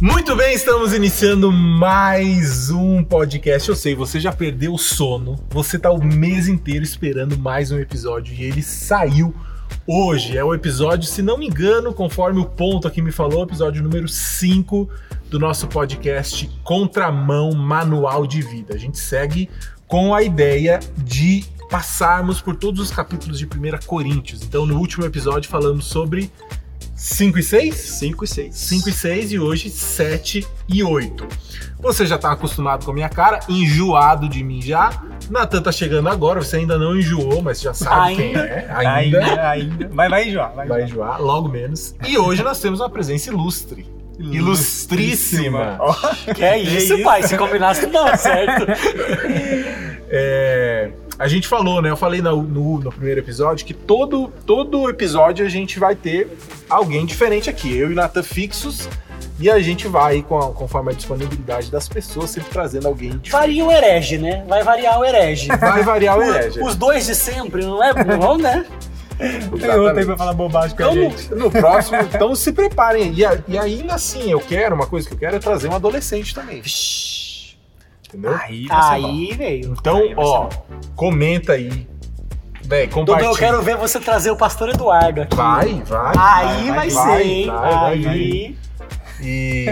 Muito bem, estamos iniciando mais um podcast. Eu sei, você já perdeu o sono, você tá o mês inteiro esperando mais um episódio e ele saiu hoje. É o episódio, se não me engano, conforme o ponto aqui me falou, episódio número 5 do nosso podcast Contramão Manual de Vida. A gente segue com a ideia de passarmos por todos os capítulos de 1 Coríntios. Então, no último episódio falamos sobre 5 e 6? 5 e 6. 5 e 6 e hoje 7 e 8. Você já tá acostumado com a minha cara, enjoado de mim já. Natan tá chegando agora, você ainda não enjoou, mas já sabe quem Ainda. é. Ainda, ainda. Mas vai enjoar, vai, Vai enjoar. enjoar, logo menos. E hoje nós temos uma presença ilustre. Ilustríssima. Ó, Que é isso, pai? Se combinasse, não, certo? É, a gente falou, né? Eu falei no, no- no primeiro episódio que todo, todo episódio a gente vai ter alguém diferente aqui. Eu e o Natan fixos. E a gente vai, com a- conforme a disponibilidade das pessoas, sempre trazendo alguém diferente. Varia o herege, né? Vai variar o herege. Vai variar o herege. Os dois de sempre, não é bom, né? Tem outro aí pra falar bobagem com a Então, gente. no, no próximo, então se preparem. E, a- e ainda assim, eu quero, uma coisa que eu quero é trazer um adolescente também. Entendeu? Aí. Aí, veio. Então, aí ó, comenta aí. Véi, Dudu, compartilha. eu quero ver você trazer o pastor Eduardo aqui. Vai, vai. Aí vai, vai, ser, hein? vai, vai, aí. E,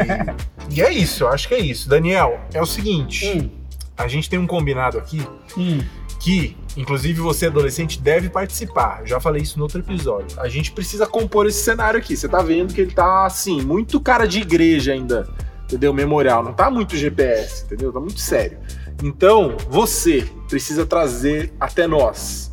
e é isso, eu acho que é isso. Daniel, é o seguinte: Hum, a gente tem um combinado aqui hum. que, inclusive você, adolescente, deve participar. Eu já falei isso no outro episódio. A gente precisa compor esse cenário aqui. Você tá vendo que ele tá, assim, muito cara de igreja ainda, entendeu? Memorial. Não tá muito GPS, entendeu? Tá muito sério. Então, você precisa trazer até nós.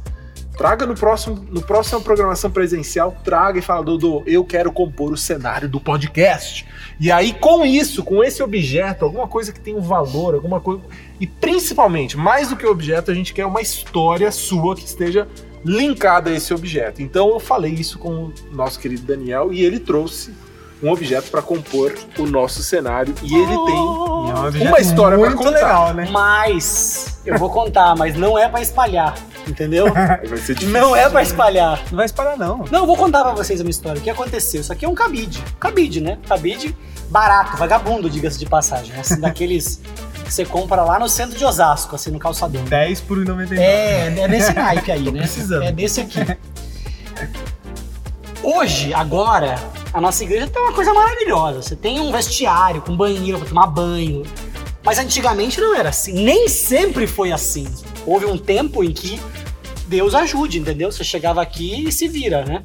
Traga no próximo, no próximo programação presencial, traga e fala, Dodô, eu quero compor o cenário do podcast. E aí, com isso, com esse objeto, alguma coisa que tem um valor, alguma coisa. E principalmente, mais do que o objeto, a gente quer uma história sua que esteja linkada a esse objeto. Então eu falei isso com o nosso querido Daniel e ele trouxe um objeto para compor o nosso cenário e ele tem é um uma história pra muito contar. legal, né? Mas, eu vou contar, mas não é pra espalhar, entendeu? vai ser difícil. Não é pra espalhar. Não vai espalhar, não. Não, eu vou contar pra vocês a minha história. O que aconteceu? Isso aqui é um cabide. Cabide, né? Cabide barato, vagabundo, diga-se de passagem. Assim, daqueles que você compra lá no centro de Osasco, assim, no calçadão. 10 por 99. É, é desse naipe aí, Tô né? precisando. É desse aqui. Hoje, agora, a nossa igreja tem uma coisa maravilhosa. Você tem um vestiário com banheiro pra tomar banho. Mas antigamente não era assim. Nem sempre foi assim. Houve um tempo em que Deus ajude, entendeu? Você chegava aqui e se vira, né?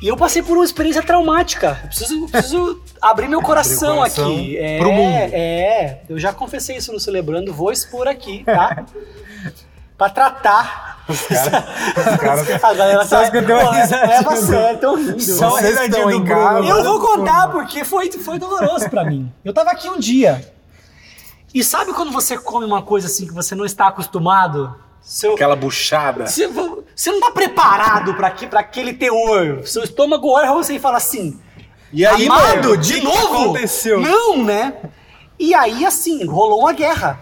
E eu passei por uma experiência traumática. Eu preciso, eu preciso abrir meu coração, coração aqui. É, pro mundo. É, eu já confessei isso no Celebrando, vou expor aqui, tá? pra tratar. Caras- a galera Só tá, escutei uma leva a sério, tão rindo. Só Vocês risadinha estão do em casa. Eu vou contar porque foi, foi doloroso pra mim. Eu tava aqui um dia. E sabe quando você come uma coisa assim que você não está acostumado? Seu, Aquela buchada. você, você não tá preparado pra, que, pra aquele teor. Seu estômago olha pra você e fala assim: E aí, Amado, mano, de que novo? aconteceu? Não, né? E aí, assim, rolou uma guerra.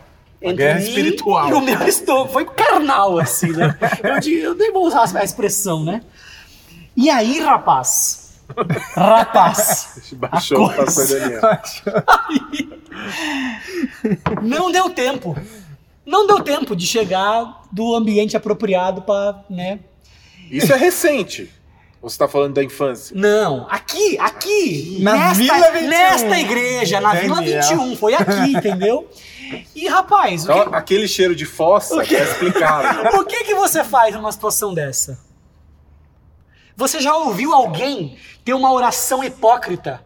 Entre guerra mim espiritual. E o meu estômago. Foi carnal, assim, né? Eu, eu nem vou usar a expressão, né? E aí, rapaz. Rapaz. baixou o coisa- pastor Daniel. Não deu tempo. Não deu tempo de chegar do ambiente apropriado pra, né? Isso é recente. Ou você tá falando da infância? Não, aqui, aqui, Na nesta, Vila 21. nesta igreja, na Vila Entendi. 21, foi aqui, entendeu? E rapaz, o que, Então, aquele cheiro de fossa O quê? é explicado. O que que você faz numa situação dessa? Você já ouviu alguém ter uma oração hipócrita?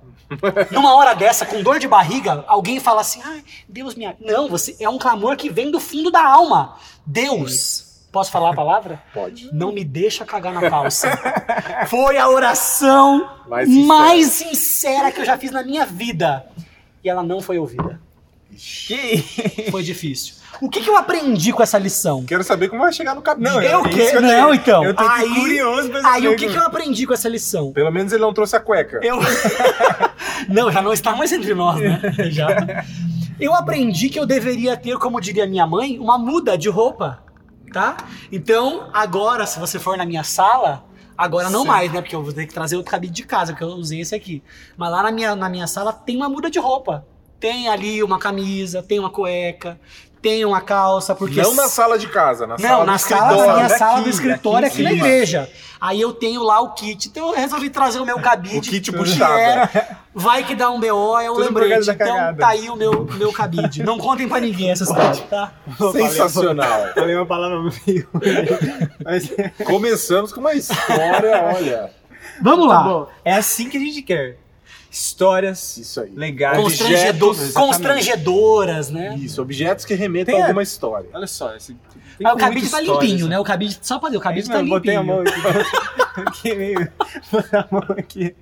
Numa hora dessa, com dor de barriga, alguém fala assim: ai, Deus me. a-" Não, você é um clamor que vem do fundo da alma. Deus, posso falar a palavra? Pode. Não me deixa cagar na calça. Foi a oração Mais sincera. mais sincera que eu já fiz na minha vida. E ela não foi ouvida. Que... Foi difícil. O que, que eu aprendi com essa lição? Quero saber como vai chegar no cabelo. Não, Eu é que- eu não, tenho. então. Eu tô Aí- curioso pra Aí o que, que eu aprendi com essa lição? Pelo menos ele não trouxe a cueca. Eu. não, já não está mais entre nós, né? Já. Eu aprendi que eu deveria ter, como diria minha mãe, uma muda de roupa, tá? Então, agora, se você for na minha sala, Agora não Certo. mais, né? Porque eu vou ter que trazer outro cabide de casa, porque eu usei esse aqui. Mas lá na minha, na minha sala tem uma muda de roupa. Tem ali uma camisa, tem uma cueca, tem uma calça, porque. Não na sala de casa, na Não, sala na do sala, na escritório. minha daqui, sala do escritório daqui aqui na igreja. Aí eu tenho lá o kit. Então eu resolvi trazer o meu cabide. O kit que puxado. é, vai que dá um BO, é o Tudo lembrete. Então cagada. tá aí o meu, meu cabide. Não contem pra ninguém essa história, tá? Sensacional. Falei uma palavra meio. Mas Começamos com uma história, olha. Vamos tá lá. bom. É assim que a gente quer. Histórias Isso aí. legais. Constrangedor- objetos, constrangedoras, né? Isso, objetos que remetem Tem a alguma história. Olha só, esse. Tem o cabide tá limpinho, essa- né? O cabide, só pra ver, o cabide É tá isso mesmo, botei a mão limpinho. aqui. aqui meio. Botei a mão aqui.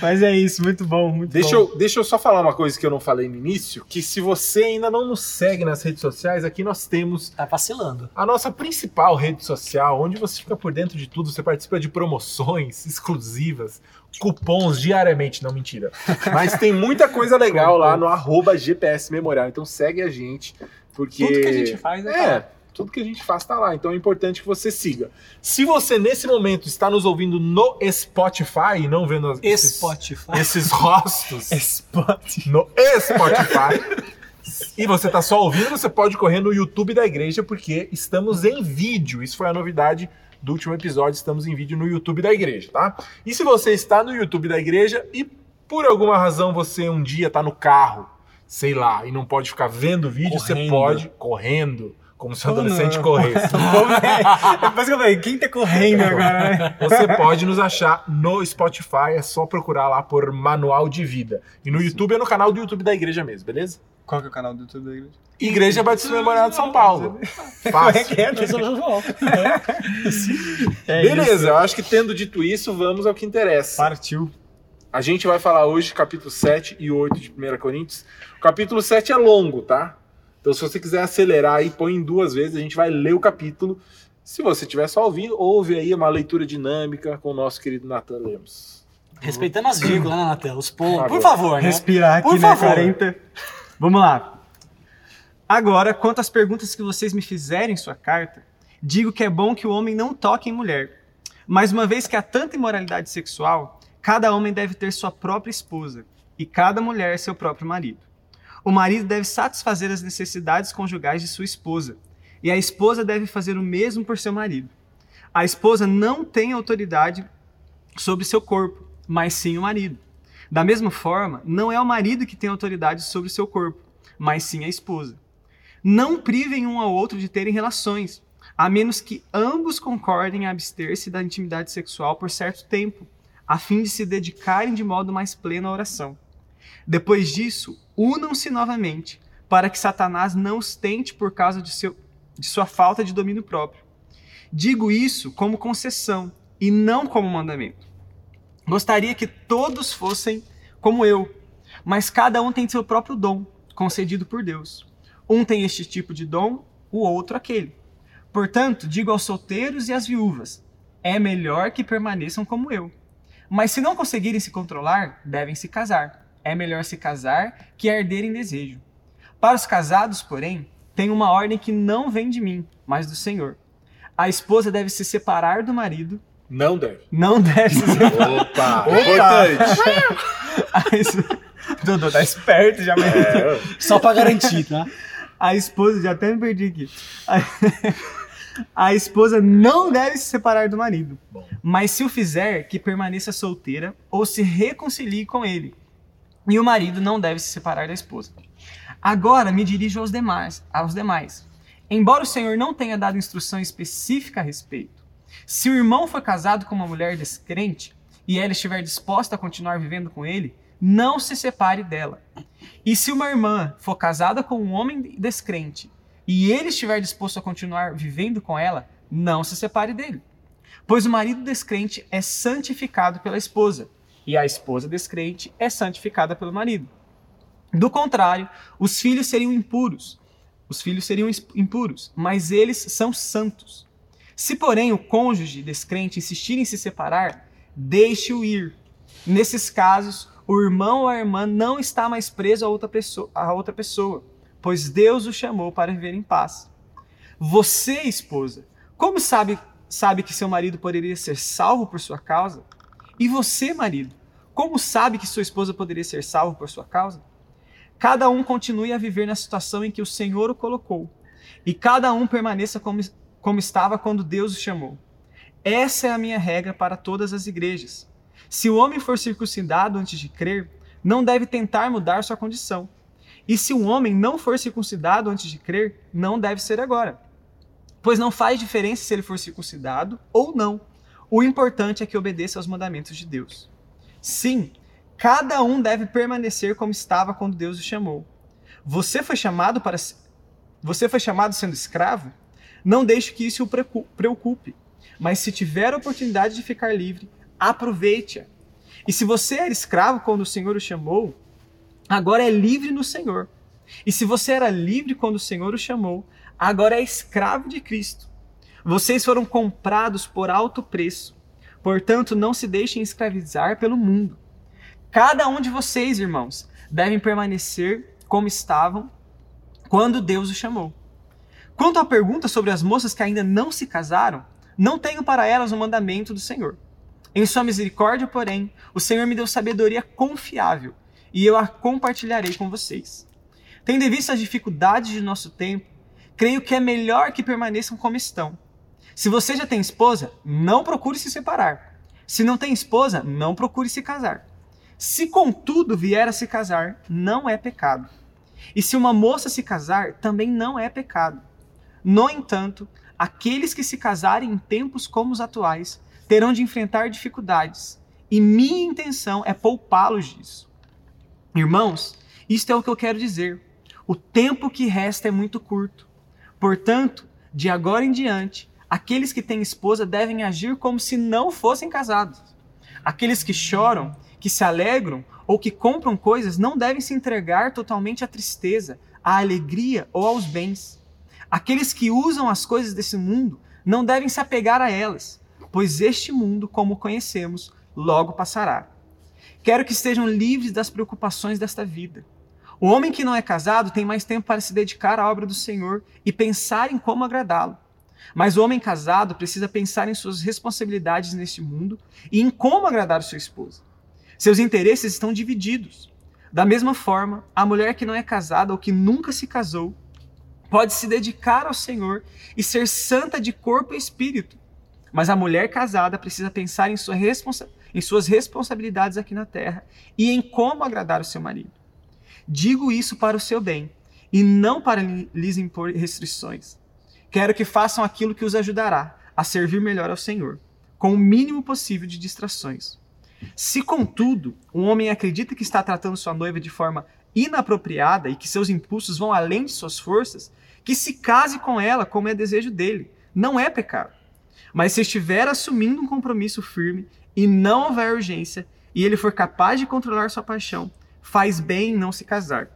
Mas é isso, muito bom, muito Deixa bom. eu, deixa eu só falar uma coisa que eu não falei no início, que se você ainda não nos segue nas redes sociais, aqui nós temos Tá vacilando. a nossa principal rede social, onde você fica por dentro de tudo, você participa de promoções exclusivas, cupons diariamente, não mentira. Mas tem muita coisa legal lá no arroba GPS Memorial, então segue a gente, porque... Tudo que a gente faz é. É, tudo que a gente faz tá lá, então é importante que você siga. Se você nesse momento está nos ouvindo no Spotify e não vendo esses, Spotify. esses rostos Spot. no Spotify. E você tá só ouvindo, você pode correr no YouTube da igreja, porque estamos em vídeo. Isso foi a novidade do último episódio. Estamos em vídeo no YouTube da igreja, tá? E se você está no YouTube da igreja e por alguma razão você um dia tá no carro, sei lá, e não pode ficar vendo o vídeo, você Correndo. pode correndo, como se o adolescente corresse. Depois que eu falei, quem tá correndo agora, né? Você pode nos achar no Spotify, é só procurar lá por Manual de Vida. E no YouTube é no canal do YouTube da igreja mesmo, beleza? Qual que é o canal do YouTube da igreja? Igreja Batista Memorial de São Paulo. É Fácil. que é? É Beleza, eu acho que tendo dito isso, vamos ao que interessa. Partiu. A gente vai falar hoje capítulo 7 e 8 de 1 Coríntios. O capítulo 7 é longo, tá? Então se você quiser acelerar aí, põe em duas vezes, a gente vai ler o capítulo. Se você estiver só ouvindo, ouve aí uma leitura dinâmica com o nosso querido Nathan Lemos. Respeitando as vírgulas, né, Natan? Os pontos. Por Por favor, né? Respirar aqui, Por né? favor. 40. Vamos lá. Agora, quanto às perguntas que vocês me fizerem em sua carta, digo que é bom que o homem não toque em mulher. Mas uma vez que há tanta imoralidade sexual, cada homem deve ter sua própria esposa e cada mulher seu próprio marido. O marido deve satisfazer as necessidades conjugais de sua esposa, e a esposa deve fazer o mesmo por seu marido. A esposa não tem autoridade sobre seu corpo, mas sim o marido. Da mesma forma, não é o marido que tem autoridade sobre o seu corpo, mas sim a esposa. Não privem um ao outro de terem relações, a menos que ambos concordem em abster-se da intimidade sexual por certo tempo, a fim de se dedicarem de modo mais pleno à oração. Depois disso, unam-se novamente, para que Satanás não os tente por causa de, seu, de sua falta de domínio próprio. Digo isso como concessão e não como mandamento. Gostaria que todos fossem como eu, mas cada um tem seu próprio dom, concedido por Deus. Um tem este tipo de dom, o outro aquele. Portanto, digo aos solteiros e às viúvas: é melhor que permaneçam como eu. Mas se não conseguirem se controlar, devem se casar. É melhor se casar que arder em desejo. Para os casados, porém, tem uma ordem que não vem de mim, mas do Senhor. A esposa deve se separar do marido, Não deve. não deve se separar. Opa! Importante! Dudu, tá esperto já, mas... É, Só pra garantir, tá? A esposa, já até me perdi aqui. A, a esposa não deve se separar do marido. Bom. Mas se o fizer, que permaneça solteira ou se reconcilie com ele. E o marido não deve se separar da esposa. Agora me dirijo aos demais, aos demais. Embora o Senhor não tenha dado instrução específica a respeito, se o irmão for casado com uma mulher descrente e ela estiver disposta a continuar vivendo com ele, não se separe dela. E se uma irmã for casada com um homem descrente e ele estiver disposto a continuar vivendo com ela, não se separe dele. Pois o marido descrente é santificado pela esposa, e a esposa descrente é santificada pelo marido. Do contrário, os filhos seriam impuros. Os filhos seriam impuros, mas eles são santos. Se, porém, o cônjuge descrente insistir em se separar, deixe-o ir. Nesses casos, o irmão ou a irmã não está mais preso a outra pessoa, a outra pessoa, pois Deus o chamou para viver em paz. Você, esposa, como sabe sabe que seu marido poderia ser salvo por sua causa? E você, marido, como sabe que sua esposa poderia ser salva por sua causa? Cada um continue a viver na situação em que o Senhor o colocou, e cada um permaneça como, como estava quando Deus o chamou. Essa é a minha regra para todas as igrejas. Se o homem for circuncidado antes de crer, não deve tentar mudar sua condição. E se um homem não for circuncidado antes de crer, não deve ser agora. Pois não faz diferença se ele for circuncidado ou não. O importante é que obedeça aos mandamentos de Deus. Sim, cada um deve permanecer como estava quando Deus o chamou. Você foi chamado para você foi chamado sendo escravo? Não deixe que isso o preocupe. Mas se tiver a oportunidade de ficar livre, aproveite-a. E se você era escravo quando o Senhor o chamou, agora é livre no Senhor. E se você era livre quando o Senhor o chamou, agora é escravo de Cristo. Vocês foram comprados por alto preço. Portanto, não se deixem escravizar pelo mundo. Cada um de vocês, irmãos, devem permanecer como estavam quando Deus o chamou. Quanto à pergunta sobre as moças que ainda não se casaram, não tenho para elas o mandamento do Senhor. Em sua misericórdia, porém, o Senhor me deu sabedoria confiável, e eu a compartilharei com vocês. Tendo em vista as dificuldades de nosso tempo, creio que é melhor que permaneçam como estão. Se você já tem esposa, não procure se separar. Se não tem esposa, não procure se casar. Se contudo vier a se casar, não é pecado. E se uma moça se casar, também não é pecado. No entanto, aqueles que se casarem em tempos como os atuais terão de enfrentar dificuldades, e minha intenção é poupá-los disso. Irmãos, isto é o que eu quero dizer. O tempo que resta é muito curto. Portanto, de agora em diante, aqueles que têm esposa devem agir como se não fossem casados. Aqueles que choram, que se alegram ou que compram coisas não devem se entregar totalmente à tristeza, à alegria ou aos bens. Aqueles que usam as coisas desse mundo não devem se apegar a elas, pois este mundo, como conhecemos, logo passará. Quero que estejam livres das preocupações desta vida. O homem que não é casado tem mais tempo para se dedicar à obra do Senhor e pensar em como agradá-lo. Mas o homem casado precisa pensar em suas responsabilidades neste mundo e em como agradar sua esposa. Seus interesses estão divididos. Da mesma forma, a mulher que não é casada ou que nunca se casou pode se dedicar ao Senhor e ser santa de corpo e espírito. Mas a mulher casada precisa pensar em, sua responsa em suas responsabilidades aqui na terra e em como agradar o seu marido. Digo isso para o seu bem e não para lhes impor restrições. Quero que façam aquilo que os ajudará a servir melhor ao Senhor, com o mínimo possível de distrações. Se, contudo, um homem acredita que está tratando sua noiva de forma inapropriada e que seus impulsos vão além de suas forças, que se case com ela como é desejo dele. Não é pecado. Mas se estiver assumindo um compromisso firme e não houver urgência, e ele for capaz de controlar sua paixão, faz bem em não se casar.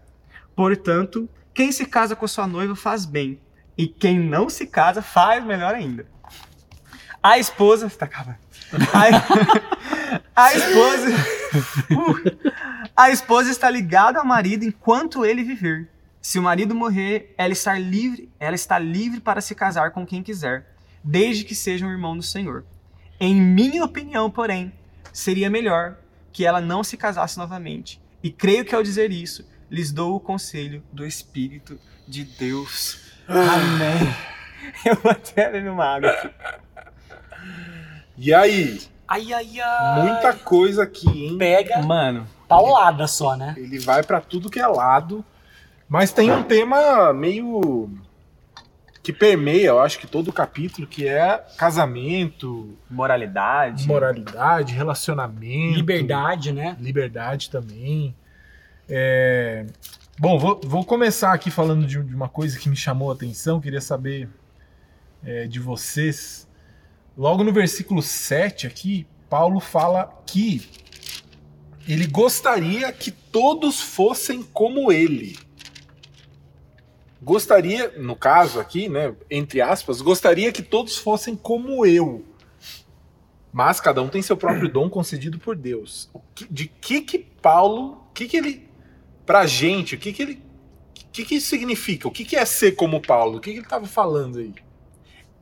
Portanto, quem se casa com sua noiva faz bem, e quem não se casa faz melhor ainda. A esposa. Está acabando. A, a esposa. Uh, a esposa está ligada ao marido enquanto ele viver. Se o marido morrer, ela está livre, ela está livre para se casar com quem quiser, desde que seja um irmão do Senhor. Em minha opinião, porém, seria melhor que ela não se casasse novamente. E creio que ao dizer isso, lhes dou o conselho do Espírito de Deus. Ah. Amém. Eu vou até beber uma água aqui. E aí? Ai, ai, ai. Muita coisa aqui, hein? Pega. Mano. Paulada só, né? Ele vai para tudo que é lado. Mas tem um tema meio que permeia, eu acho que todo o capítulo, que é casamento, moralidade, moralidade, relacionamento, liberdade, né? Liberdade também. É... Bom, vou, vou, começar aqui falando de, de, uma coisa que me chamou a atenção, queria saber é, de vocês. Logo no versículo 7 aqui, Paulo fala que ele gostaria que todos fossem como ele gostaria, no caso aqui, né, entre aspas, gostaria que todos fossem como eu. Mas cada um tem seu próprio dom concedido por Deus. De que que Paulo, que que ele pra gente, o que que ele que que isso significa? O que que é ser como Paulo? O que que ele estava falando aí?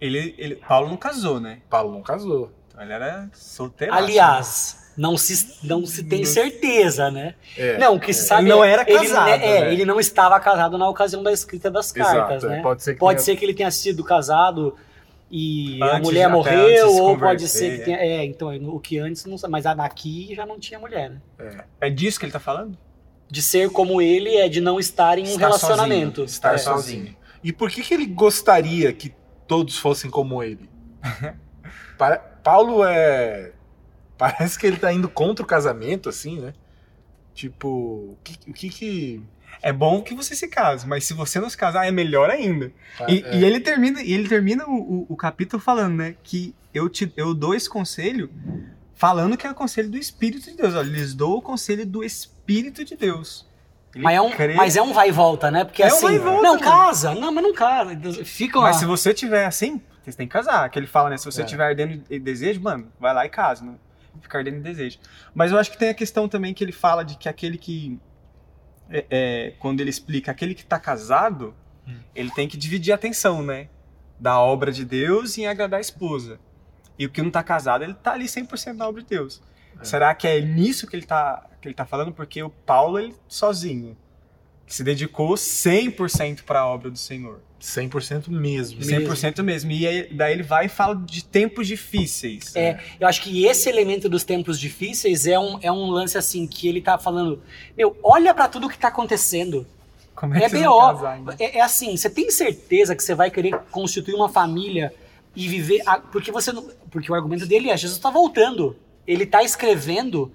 Ele, ele, Paulo não casou, né? Paulo não casou. Então ele era solteiro. Aliás, não se, não se tem certeza, né? É, não, o que se sabe Ele não é- era ele, casado, né, é, né? ele não estava casado na ocasião da escrita das cartas, Exato, é, né? pode ser que Pode tenha- ser que ele tenha sido casado e a Antes, mulher até morreu, ou pode ser que é. tenha. É, então, o que antes não sabe, mas aqui já não tinha mulher, né? É disso que ele tá falando? De ser como ele é de não estar em um Estar relacionamento. sozinho, estar É. sozinho. E por que, que ele gostaria que todos fossem como ele? Pa- Paulo é. Parece que ele tá indo contra o casamento, assim, né? Tipo, o que o que. que- É bom que você se case, mas se você não se casar, é melhor ainda. E, é, e ele termina, e ele termina o, o- o capítulo falando, né? Que eu, te, eu dou esse conselho falando que é o conselho do Espírito de Deus. Olha, lhes dou o conselho do Espírito de Deus. Ele Mas é, um, crê- mas é um vai e volta, né? Porque É um assim. vai e volta, não, casa. Não, mas não casa. Fica uma. Mas se você tiver assim, você tem que casar. Que ele fala, né? Se você É. tiver ardendo de desejo, mano, vai lá e casa. Não fica ardendo de desejo. Mas eu acho que tem a questão também que ele fala de que aquele que. é, é, quando ele explica aquele que tá casado, Hum. ele tem que dividir a atenção, né? Da obra de Deus em agradar a esposa. E o que não tá casado, ele tá ali 100% na obra de Deus. É. Será que é nisso que ele tá, que ele tá falando? Porque o Paulo, ele sozinho, se dedicou 100% para a obra do Senhor. 100% mesmo. 100% mesmo. E aí, daí ele vai e fala de tempos difíceis. É, eu acho que esse elemento dos tempos difíceis é um, é um lance assim que ele tá falando. Meu, olha pra tudo que tá acontecendo. Como É casar BO. É, é assim, você tem certeza que você vai querer constituir uma família e viver. a- porque você não. Porque o argumento dele é: Jesus tá voltando. Ele tá escrevendo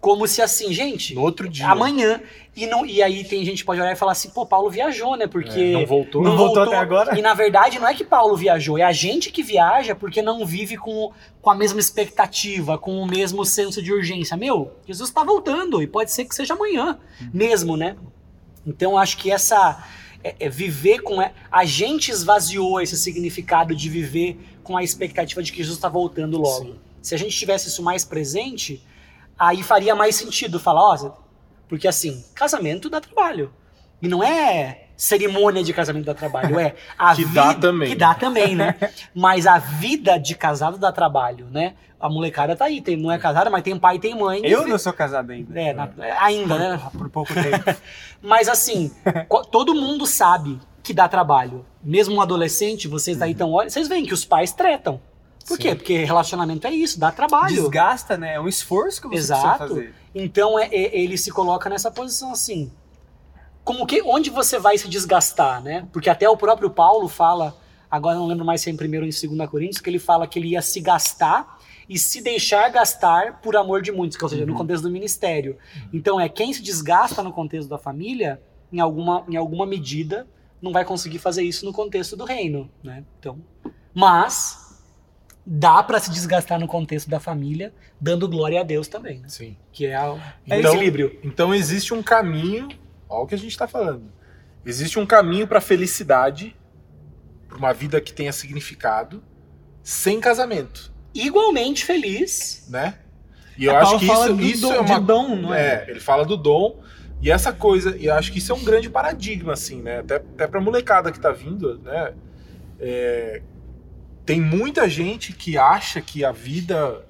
como se assim, gente, No outro dia. amanhã. E, não, e aí tem gente que pode olhar e falar assim, pô, Paulo viajou, né? Porque. É, não voltou. Não voltou até agora? E na verdade não é que Paulo viajou, é a gente que viaja porque não vive com, com a mesma expectativa, com o mesmo senso de urgência. Meu, Jesus está voltando e pode ser que seja amanhã mesmo, né? Então acho que essa. é- é viver com. é- A gente esvaziou esse significado de viver com a expectativa de que Jesus está voltando logo. Sim. Se a gente tivesse isso mais presente, aí faria mais sentido falar, ó, porque assim, casamento dá trabalho. E não é cerimônia de casamento dá trabalho, é a Que vida dá também. que dá também, né? Mas a vida de casado dá trabalho, né? A molecada tá aí, tem, não é casada, mas tem pai e tem mãe. Eu não sou casado ainda. É, na- ainda, né? Por pouco tempo. Mas assim, todo mundo sabe que dá trabalho. Mesmo um adolescente, vocês daí estão olhando, vocês veem que os pais tretam. Por Sim. quê? Porque relacionamento é isso, dá trabalho. Desgasta, né? É um esforço que você Exato. precisa fazer. Então é- é- ele se coloca nessa posição assim. Como que onde você vai se desgastar, né? Porque até o próprio Paulo fala, agora não lembro mais se é em 1 ou em 2 Coríntios, que ele fala que ele ia se gastar e se deixar gastar por amor de muitos, que, ou seja, no contexto do ministério. Então é quem se desgasta no contexto da família, em alguma, em alguma medida, não vai conseguir fazer isso no contexto do reino, né? Então, mas dá para se desgastar no contexto da família, dando glória a Deus também, né? Sim. que é o Então- equilíbrio. Então existe um caminho, olha o que a gente está falando. Existe um caminho para felicidade, para uma vida que tenha significado, sem casamento, Igualmente feliz. né? E eu É, acho Paulo que isso, isso dom- é uma dom, não é? É, ele fala do dom e essa coisa, e eu acho que isso é um grande paradigma, assim, né? Até, até pra molecada que tá vindo, né? É, tem muita gente que acha que a vida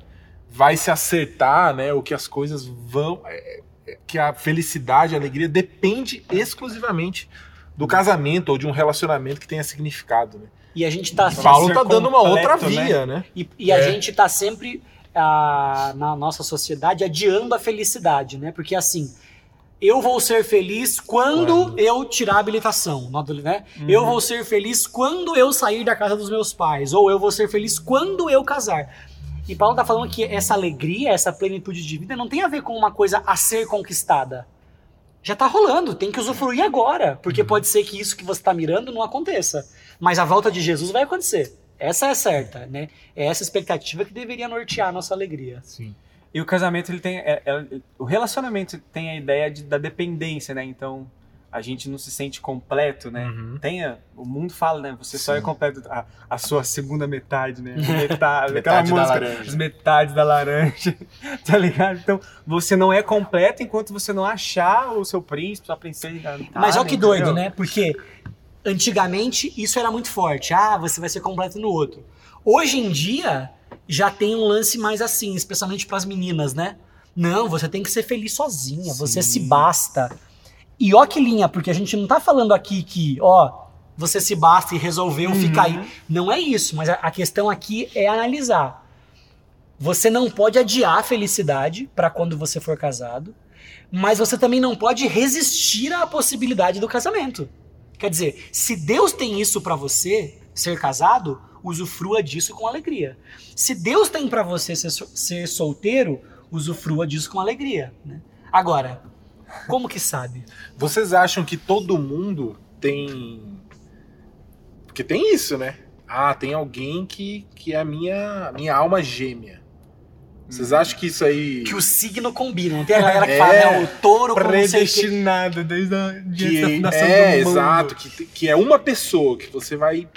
vai se acertar, né? Ou que as coisas vão. é, é, que a felicidade, a alegria depende exclusivamente do casamento ou de um relacionamento que tenha significado, né? E a gente tá. Paulo ser tá dando uma outra né? via, né? E, e a É. gente tá sempre ah, na nossa sociedade adiando a felicidade, né? Porque assim. Eu vou ser feliz quando, Quando? eu tirar a habilitação, né? Eu vou ser feliz quando eu sair da casa dos meus pais, ou eu vou ser feliz quando eu casar. E Paulo tá falando que essa alegria, essa plenitude de vida não tem a ver com uma coisa a ser conquistada. Já tá rolando, tem que usufruir agora, porque pode ser que isso que você tá mirando não aconteça. Mas a volta de Jesus vai acontecer. Essa é certa, né? É essa expectativa que deveria nortear a nossa alegria. Sim. E o casamento, ele tem. é- é- o relacionamento tem a ideia de, da dependência, né? Então, a gente não se sente completo, né? Uhum. Tem o mundo fala, né? Você só Sim. é completo a, a sua segunda metade, né? Metade, Metade aquela da música, laranja. As metades da laranja, tá ligado? Então, você não é completo enquanto você não achar o seu príncipe, sua princesa. Mas Ah, olha que doido, entendeu? né? Porque Antigamente, isso era muito forte. Ah, você vai ser completo no outro. Hoje em dia, já tem um lance mais assim, especialmente para as meninas, né? Não, você tem que ser feliz sozinha, você se basta. E ó que linha, porque a gente não tá falando aqui que, ó, você se basta e resolveu ficar aí. Não é isso, mas a, a questão aqui é analisar. Você não pode adiar a felicidade para quando você for casado, mas você também não pode resistir à possibilidade do casamento. Quer dizer, se Deus tem isso para você, ser casado, usufrua disso com alegria. Se Deus tem para você ser, ser solteiro, usufrua disso com alegria. né? Agora, como que sabe? Vocês acham que todo mundo tem. Porque tem isso, né? Ah, tem alguém que, que é a minha, minha alma gêmea. Vocês acham que isso aí. Que o signo combina. Não tem a galera que É. fala, né, o touro. Predestinado desde a, antes da que fundação é, mundo. exato, que, que é uma pessoa que você vai.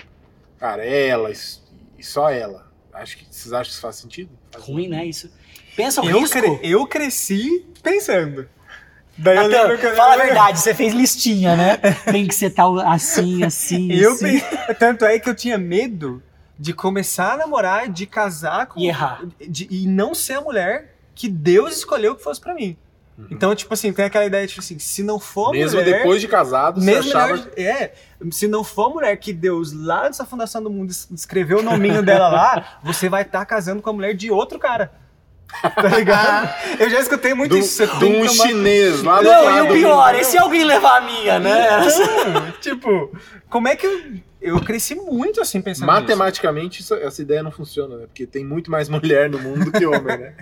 Cara, ela e só ela. Acho que vocês acham que isso faz sentido? Faz Ruim, né, isso? Pensa o Eu, risco. cre- eu cresci pensando. Daí eu Natan, lembro que eu- fala a verdade, você fez listinha, né? Tem que ser tal assim, assim, Eu assim. pe- Tanto é que eu tinha medo de começar a namorar, de casar com, E errar. de- e não ser a mulher que Deus escolheu que fosse pra mim. Então, tipo assim, tem aquela ideia, tipo assim, se não for a Mesmo mulher. depois de casado, você Mesmo achava. melhor- é, se não for a mulher que Deus, lá nessa fundação do mundo, es- escreveu o nominho dela lá, você vai estar casando com a mulher de outro cara. Tá ligado? Eu já escutei muito Do, isso. Você de um chinês lá do Não, e o pior, e se alguém levar a minha, né? Não, tipo, como é que eu, eu cresci muito assim pensando nisso. Matematicamente, isso- essa ideia não funciona, né? Porque tem muito mais mulher no mundo do que homem, né?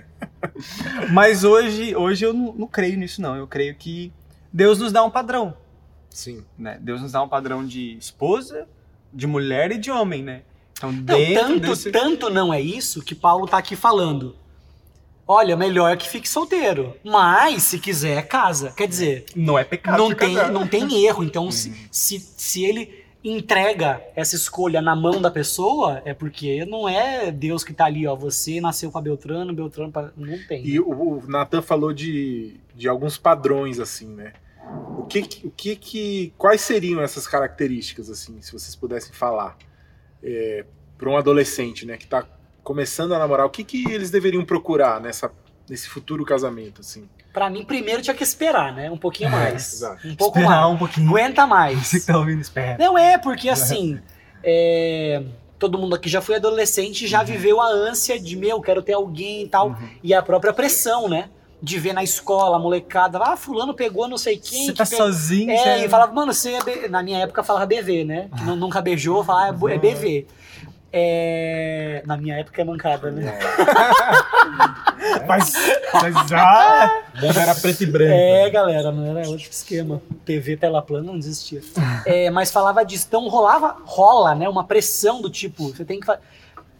Mas hoje, hoje eu não, não creio nisso, não. Eu creio que Deus nos dá um padrão, Sim. né? Deus nos dá um padrão de esposa, de mulher e de homem, né? Então, Não, tanto, desse... tanto não é isso que Paulo tá aqui falando. Olha, melhor que fique solteiro. Mas, se quiser, casa. Quer dizer, Não é pecado não tem, casar. não tem erro. Então, se, se, se ele entrega essa escolha na mão da pessoa, é porque não é Deus que tá ali, ó. Você nasceu pra Beltrano, Beltrano pra... Não tem. E o, o Nathan falou de, de alguns padrões, assim, né? O que, o que que. Quais seriam essas características, assim, se vocês pudessem falar? para um adolescente, né, que tá começando a namorar, o que, que eles deveriam procurar nessa, nesse futuro casamento, assim? Pra mim, primeiro tinha que esperar, né? Um pouquinho É, mais. exato. um pouco Esperar mais. um pouquinho. Aguenta mais. Você que tá ouvindo, espera. Não é, porque assim, é, todo mundo aqui já foi adolescente e Uhum. já viveu a ânsia de, meu, quero ter alguém e tal. E a própria pressão, né? De ver na escola, a molecada, ah, fulano pegou não sei quem. Você que tá pegou- sozinho, É, você... e falava, mano, você é B- Na minha época falava BV, né? Que nu- nunca beijou, falava, é bu- é BV. É, Na minha época é mancada, né? Mas, mas O mundo era preto e branco. É, galera, não era outro esquema. TV tela plana não existia. É, mas falava disso. Então rolava, rola, né? Uma pressão do tipo, você tem que fa-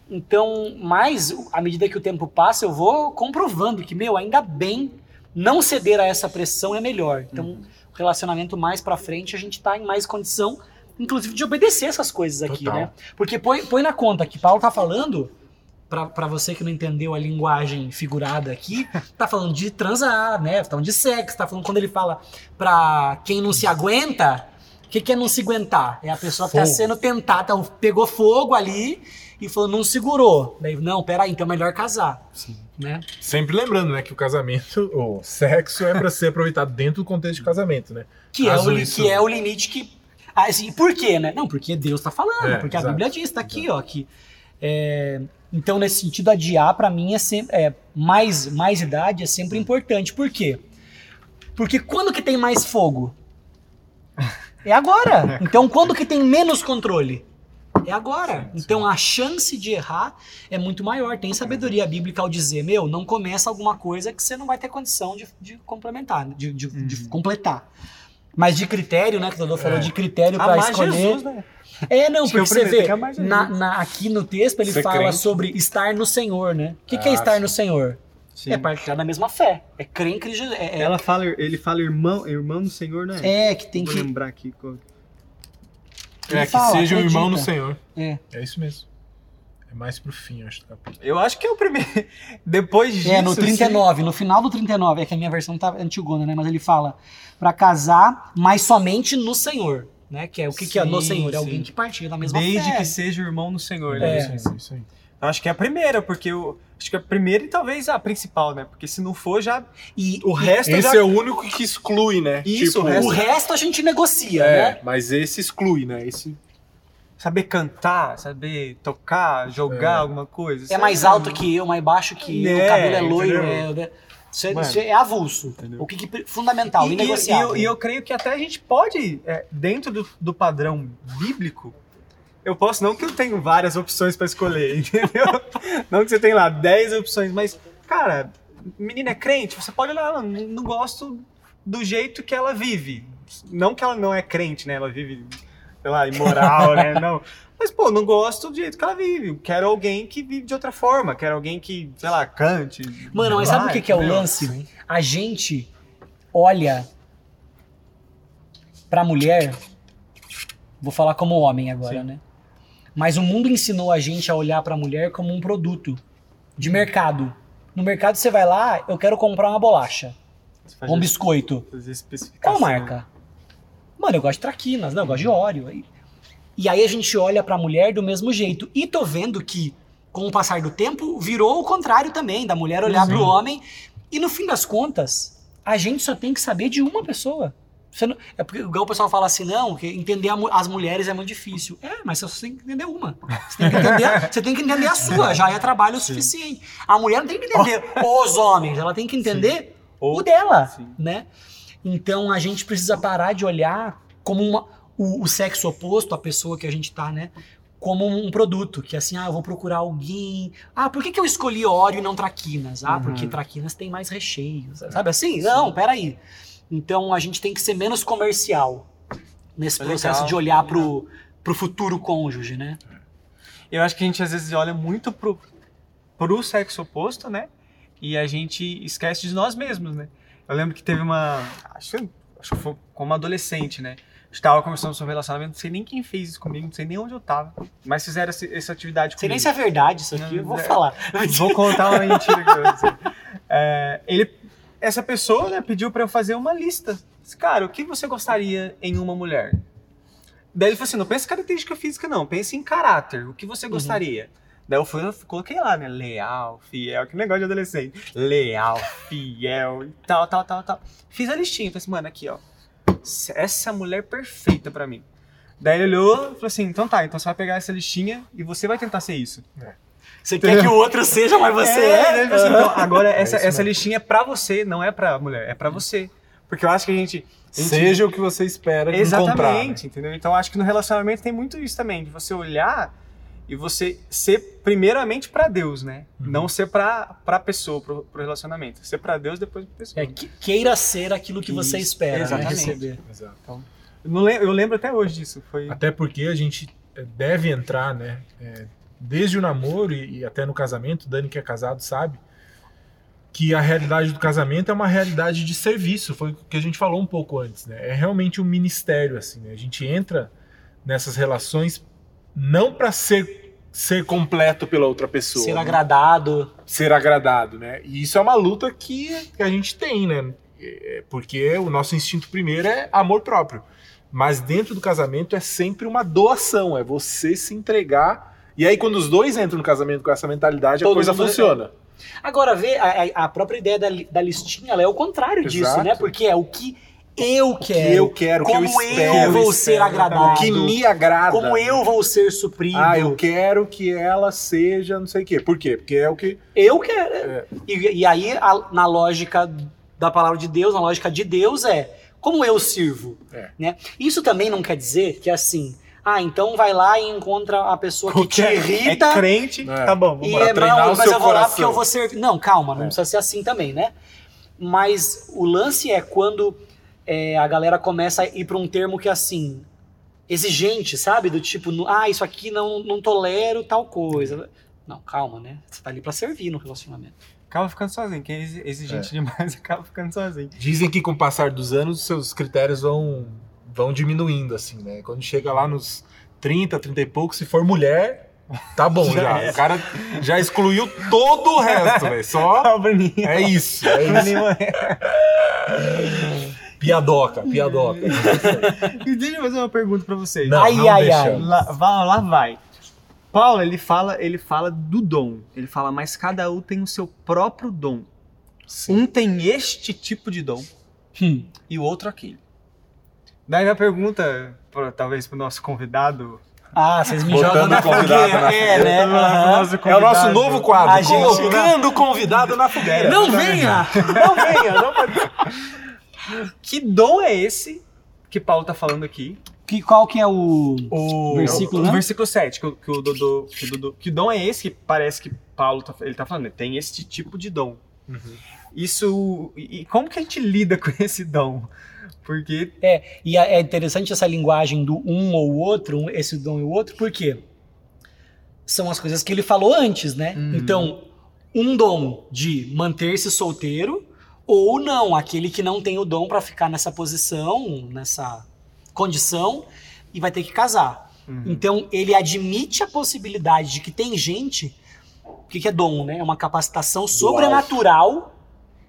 Então, mais à medida que o tempo passa, eu vou comprovando que, meu, ainda bem não ceder a essa pressão é melhor. Então, o relacionamento mais pra frente, a gente tá em mais condição, inclusive, de obedecer essas coisas aqui, Total. né? Porque põe, põe na conta que Paulo tá falando, pra, pra você que não entendeu a linguagem figurada aqui, tá falando de transar, né? Tá falando de sexo, tá falando quando ele fala pra quem não se aguenta, o que, que é não se aguentar? É a pessoa que tá sendo tentada, pegou fogo ali e falou, não segurou. Daí, não, peraí, então é melhor casar. Né? Sempre lembrando, né, que o casamento, o sexo é para ser aproveitado dentro do contexto de casamento, né? Que, é o, isso- que é o limite que. Assim, por quê, né? Não, porque Deus tá falando, É, porque a exato, Bíblia diz, tá aqui, ó. Que, é, então, nesse sentido, adiar, pra mim, é sempre. É, mais, mais idade é sempre importante. Por quê? Porque quando que tem mais fogo? É agora. Então, quando que tem menos controle? É agora. Então, a chance de errar é muito maior. Tem sabedoria bíblica ao dizer, meu, não começa alguma coisa que você não vai ter condição de, de complementar, de, de- de completar. Mas de critério, né? Que o Dodô falou É. de critério pra amar escolher. Jesus, né? É, não, é porque você vê, na, na- aqui no texto ele Ser fala crente. sobre estar no Senhor, né? O que, que é Ah, estar sim. no Senhor? Sim. É partilhar da mesma fé. É crer em Cristo. Jesus. É, é- Ela fala, ele fala irmão, irmão do Senhor, né? é que tem Vou que. lembrar aqui. qual- é, que fala, seja um irmão no acredita. Senhor. É. É isso mesmo. É mais pro fim, eu acho, do capítulo. Eu acho que é o primeiro. Depois disso. É, no assim, 39, no final do 39, é que a minha versão tá antigona, né? Mas ele fala pra casar, mas somente no Senhor. né? Que é o que, que é no Sim, Senhor, é alguém sim. que partilha da mesma Desde fé. que seja o irmão no Senhor, É. né? Isso, isso, isso aí. Eu acho que é a primeira, porque eu acho que é a primeira e talvez a principal, né? Porque se não for, já. E O resto Esse já. é o único que exclui, né? Isso, Tipo, o resto- o resto a gente negocia, É, né? mas esse exclui, né? Esse Saber cantar, saber tocar, jogar É. alguma coisa. É mais alto que eu, mais baixo que eu, É, o cabelo é loiro, entendeu? é, né? Isso é, Mano. isso é avulso. Entendeu? O que, que fundamental, E, e, e, eu, e eu creio que até a gente pode, é, dentro do, do padrão bíblico, eu posso, não que eu tenho várias opções pra escolher, entendeu? não que você tem lá 10 opções, mas, cara, menina é crente, você pode olhar, não, não gosto do jeito que ela vive. Não que ela não é crente, né? Ela vive, sei lá, imoral, né? Não. Mas, pô, não gosto do jeito que ela vive. Quero alguém que vive de outra forma. Quero alguém que, sei lá, cante. Mano, mas sabe o que, que é o lance? A gente olha pra mulher, vou falar como homem agora, Sim. né? Mas o mundo ensinou a gente a olhar pra mulher como um produto de mercado. No mercado você vai lá, eu quero comprar uma bolacha, um biscoito. Qual marca? Mano, eu gosto de traquinas, não, eu gosto de óleo. E- E aí a gente olha pra mulher do mesmo jeito. E tô vendo que, com o passar do tempo, virou o contrário também, da mulher olhar pro homem. E no fim das contas, a gente só tem que saber de uma pessoa. Você não- é porque igual o pessoal fala assim, não, que entender a as mulheres é muito difícil. É, mas você só tem que entender uma. Você tem que entender, você tem que entender a sua, já é trabalho o suficiente. A mulher não tem que entender os homens, ela tem que entender Ou- o dela, Sim. né? Então a gente precisa parar de olhar como uma, o, o sexo oposto, a pessoa que a gente tá, né? Como um produto, que assim, ah, eu vou procurar alguém. Ah, por que, que eu escolhi óleo e não traquinas? Ah, Uhum. porque traquinas tem mais recheios. Sabe assim? Não, peraí. Então a gente tem que ser menos comercial nesse É processo legal. de olhar pro, pro futuro cônjuge, né? Eu acho que a gente às vezes olha muito pro, pro sexo oposto, né? E a gente esquece de nós mesmos, né? Eu lembro que teve uma. Acho, acho que foi como adolescente, né? Estava conversando sobre relacionamento, não sei nem quem fez isso comigo, não sei nem onde eu tava. Mas fizeram essa, essa atividade Não sei nem comigo. se é verdade isso aqui, eu vou é. falar. Vou contar uma mentira que eu dizer. É, ele, essa pessoa né, pediu pra eu fazer uma lista. Disse, Cara, o que você gostaria em uma mulher? Daí ele falou assim: não pensa em característica física, não, pense em caráter. O que você gostaria? Daí eu fui, eu coloquei lá, né? Leal, fiel, que negócio de adolescente. Leal, fiel e tal, tal, tal, tal. Fiz a listinha, falei assim, mano, aqui, ó. Essa é mulher perfeita pra mim. Daí ele olhou e falou assim: então tá, então você vai pegar essa listinha e você vai tentar ser isso. Você quer que o outro seja, mas você é. daí ele falou assim, então, agora essa, isso essa mesmo. listinha é pra você, não é pra mulher, é pra você. Porque eu acho que a gente. a gente- Seja o que você espera de Exatamente, comprar. né? entendeu? Então acho que no relacionamento tem muito isso também, de você olhar e você ser primeiramente pra Deus, né? Uhum. Não ser pra, pra pessoa, pro, pro relacionamento. Ser pra Deus, depois pra pessoa. É, que- queira ser aquilo que você Isso, espera, né? exatamente. Receber. Exato. Eu, não lem- eu lembro até hoje disso. Foi. Até porque a gente eh, deve entrar, né? é, desde o namoro e, e até no casamento, Dani que é casado sabe que a realidade do casamento é uma realidade de serviço, foi o que a gente falou um pouco antes, né? É realmente um ministério assim, né? A gente entra nessas relações não para ser ser completo pela outra pessoa, Ser né? agradado. ser agradado, né? E isso é uma luta que, que a gente tem, né? É, Porque o nosso instinto primeiro é amor próprio. Mas dentro do casamento é sempre uma doação, é você se entregar. E aí, quando os dois entram no casamento com essa mentalidade, a Todo coisa mundo- funciona. Agora, vê, a, a- a própria ideia da, da listinha é o contrário disso, Exato. né? Porque é o que eu O que quero. eu quero, o que eu como espero. eu vou ser agradado. O que me agrada. Como eu vou ser suprido. Ah, eu quero que ela seja não sei o quê. Por quê? Porque é o que. Eu quero. E, e aí, a- na lógica da palavra de Deus, na lógica de Deus, é como eu sirvo. É. Né? Isso também não quer dizer que assim, ah, então vai lá e encontra a pessoa que te Qualquer- irrita. É crente, É. tá bom, vamos E lá. é, treinar não, o mas seu eu vou lá coração. porque eu vou ser. Não, calma, não É. precisa ser assim também, né? Mas o lance é quando é, a galera começa a ir para um termo que é assim. Exigente, sabe? Do tipo, ah, isso aqui não, não tolero tal coisa. Não, calma, né? Você tá ali pra servir no relacionamento. Acaba ficando sozinho. Quem é exi- exigente demais acaba ficando sozinho. Dizem que com o passar dos anos, os seus critérios vão, vão diminuindo, assim, né? Quando chega lá nos 30, 30 e pouco, se for mulher, tá bom Já já. é. O cara já excluiu todo o resto, velho. Só é isso. É isso. É- Piadoca, piadoca. E deixa eu fazer uma pergunta pra vocês. Não, Ai, não ai, ai. Lá, vai- lá vai. Paulo, ele fala, ele fala do dom. Ele fala, mas cada um tem o seu próprio dom. Um tem este tipo de dom Hum. e o outro aquele. Daí minha pergunta, pra- talvez pro nosso convidado. Ah, vocês me Botando jogam na fogueira. na É, né? Nosso É o nosso novo quadro, A gente- colocando o convidado na fogueira. Não venha! não venha, não pode... Que dom é esse que Paulo tá falando aqui? Que, qual que é o... O Versículo, o, né? versículo 7, que, o- que o Dodô, que, o Dodô- que dom é esse que parece que Paulo tá, ele tá falando? Tem este tipo de dom. Uhum. Isso. E e como que a gente lida com esse dom? Porque É, e é é interessante essa linguagem do um ou o outro, um- esse dom e o outro, porque são as coisas que ele falou antes, né? Uhum. Então, um dom de manter-se solteiro ou não, aquele que não tem o dom pra ficar nessa posição, nessa condição e vai ter que casar. Uhum. Então, ele admite a possibilidade de que tem gente. O que, que é dom, né? É uma capacitação sobrenatural.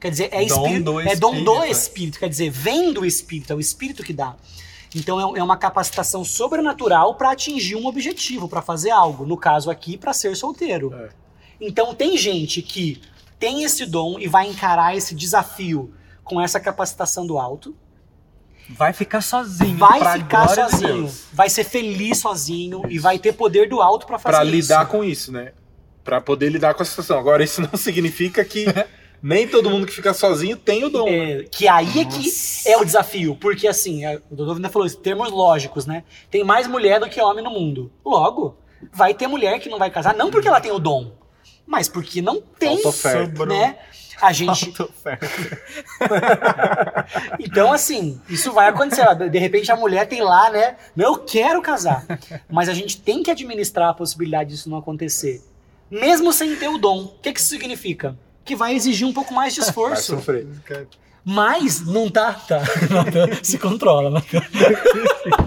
Quer dizer, é, Dom espírito, do é dom do espírito, é. espírito. Quer dizer, vem do espírito, é o espírito que dá. Então, é, é uma capacitação sobrenatural para atingir um objetivo, para fazer algo. No caso aqui, para ser solteiro. É. Então, tem gente que tem esse dom e vai encarar esse desafio com essa capacitação do alto vai ficar sozinho. vai pra ficar de sozinho, Deus. vai ser feliz sozinho e vai ter poder do alto pra fazer Pra isso. lidar com isso, né? Pra poder lidar com a situação. Agora, isso não significa que nem todo mundo que fica sozinho tem o dom. né? É, que aí é que é o desafio, porque assim, é, o Dodô ainda falou isso, termos lógicos, né? Tem mais mulher do que homem no mundo. Logo, vai ter mulher que não vai casar, não porque ela tem o dom, mas porque não tem, né? A gente. Então, assim, isso vai acontecer. De repente a mulher tem lá, né? Não, eu quero casar. Mas a gente tem que administrar a possibilidade disso não acontecer. Mesmo sem ter o dom. O que, que isso significa? Que vai exigir um pouco mais de Vai esforço. sofrer. Mas não tá. tá. Natan, Se controla, Natan.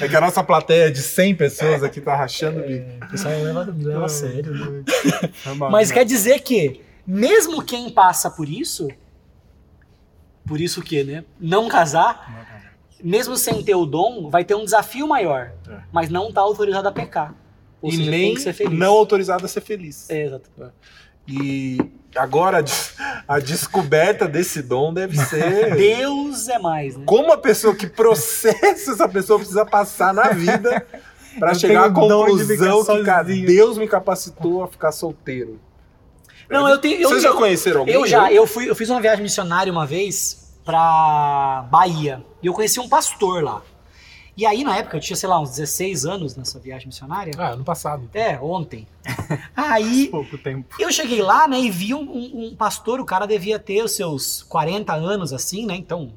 É que a nossa plateia de 100 pessoas aqui tá rachando o bico. O pessoal leva, leva a sério. né? Vamos Mas quer dizer que, mesmo quem passa por isso, por isso que, né? Não casar, mesmo sem ter o dom, vai ter um desafio maior. É. Mas não tá autorizado a pecar. Ou e seja, nem tem que ser feliz. não autorizado a ser feliz. É, exato. E agora a des- a descoberta desse dom deve ser. Deus é mais, né? Como a pessoa que processa essa pessoa precisa passar na vida Eu chegar à de conclusão ficar que cara. Deus me capacitou a ficar solteiro. Não, eu tenho. Eu, Vocês já conheceram alguém? Eu já, eu fui, eu fiz uma viagem missionária uma vez pra Bahia. E eu conheci um pastor lá. E aí, na época, eu tinha, sei lá, uns 16 anos nessa viagem missionária. Ah, ano passado. É, ontem. Aí, Pouco tempo. eu cheguei lá, né, e vi um, um- um pastor, o cara devia ter os seus 40 anos, assim, né, então...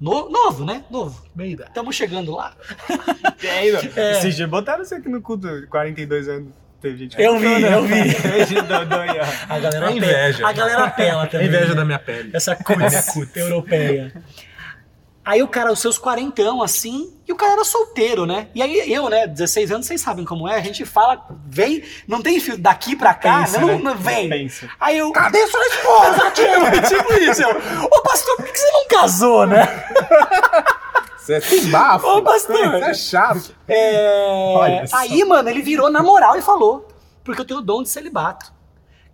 no- novo, né? Novo. Bem idade. Estamos chegando lá. É. Esses dias botaram você aqui no culto, 42 anos. Teve gente Eu vi, eu vi. A galera É inveja. Pela, a galera pela É também. inveja né? da minha pele. Essa cutis europeia. Aí o cara, os seus quarentão, assim, e o cara era solteiro, né? E aí eu, né, 16 anos, vocês sabem como é, a gente fala, vem, não tem fio daqui pra cá, Pensa, não, né? não vem. Pensa. Aí eu, Cadê sua esposa? tipo isso, eu, ô pastor, por que você não casou, né? Você tem bafo. Ô, pastor. Você é chato. É. Aí, mano, ele virou na moral e falou, porque eu tenho o dom de celibato.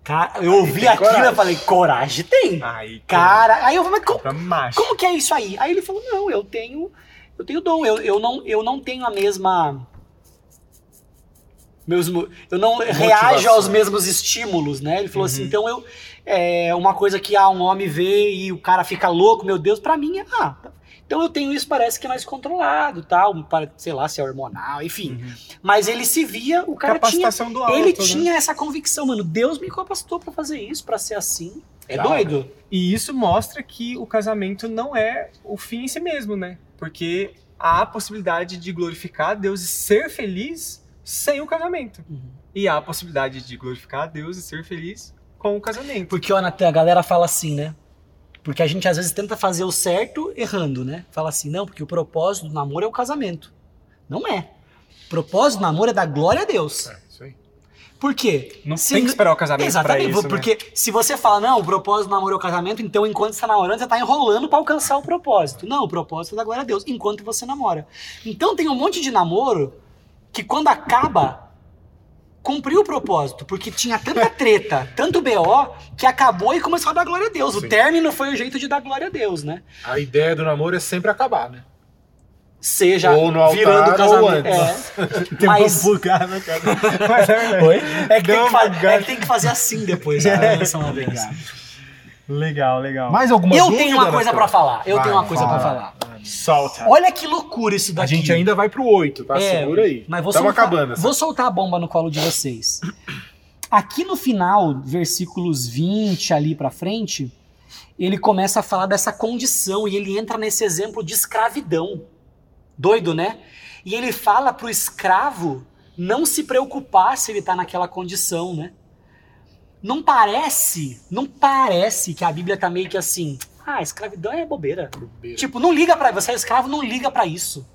Cara, eu ouvi aquilo e falei, coragem tem. Aí, Cara, aí eu falei, mas como, macho. Como que é isso aí? Aí ele falou: não, eu tenho. Eu tenho dom, eu, eu, não, eu não tenho a mesma. Mesmo, eu não reajo aos mesmos estímulos, né? Ele falou assim, então eu. É uma coisa que ah, um homem vê e o cara fica louco, meu Deus, pra mim é. Ah, tá. Então eu tenho isso, parece que é mais controlado, tal, para- sei lá, se é hormonal, enfim. Mas ele se via, o cara tinha. Do alto, Ele né? tinha essa convicção, mano. Deus me capacitou pra fazer isso, pra ser assim. É Cara. doido. E isso mostra que o casamento não é o fim em si mesmo, né? Porque há a possibilidade de glorificar a Deus e ser feliz sem o casamento. Uhum. E há a possibilidade de glorificar a Deus e ser feliz com o casamento. Porque, ó, a galera fala assim, né? Porque a gente às vezes tenta fazer o certo errando, né? Fala assim, não, porque o propósito do namoro é o casamento. Não é. O propósito do namoro é dar glória a Deus. É, isso aí. Por quê? Não Se tem que esperar o casamento Exatamente, isso, né? porque se você fala, não, o propósito do namoro é o casamento, então enquanto você tá namorando, você tá enrolando pra alcançar o propósito. Não, o propósito é da glória a Deus, enquanto você namora. Então tem um monte de namoro que quando acaba, cumpriu o propósito, porque tinha tanta treta, tanto BO, que acabou e começou a dar glória a Deus. O Sim. término foi o jeito de dar glória a Deus, né? A ideia do namoro é sempre acabar, né? Seja Ou no altar, virando ou casamento. antes. É. Tem Mas- uma bugada, cara. Mas é verdade. Oi? É que, tem que, fa- é que tem que fazer assim depois. né? Lança uma vez. Legal, legal. Mais alguma Eu tenho uma coisa pra falar. Eu Vai, tenho uma coisa pra fala. falar. Solta. Olha que loucura isso A daqui. gente ainda vai pro 8, tá? É, Segura aí. Mas vou Estamos soltar, acabando. essa. Vou soltar a bomba no colo de vocês. Aqui no final, versículos 20 ali pra frente, ele começa a falar dessa condição e ele entra nesse exemplo de escravidão. Doido, né? E ele fala pro escravo não se preocupar se ele tá naquela condição, né? Não parece, não parece que a Bíblia tá meio que assim, ah, escravidão é bobeira. Bobeira. Tipo, não liga pra você é escravo, não liga pra isso.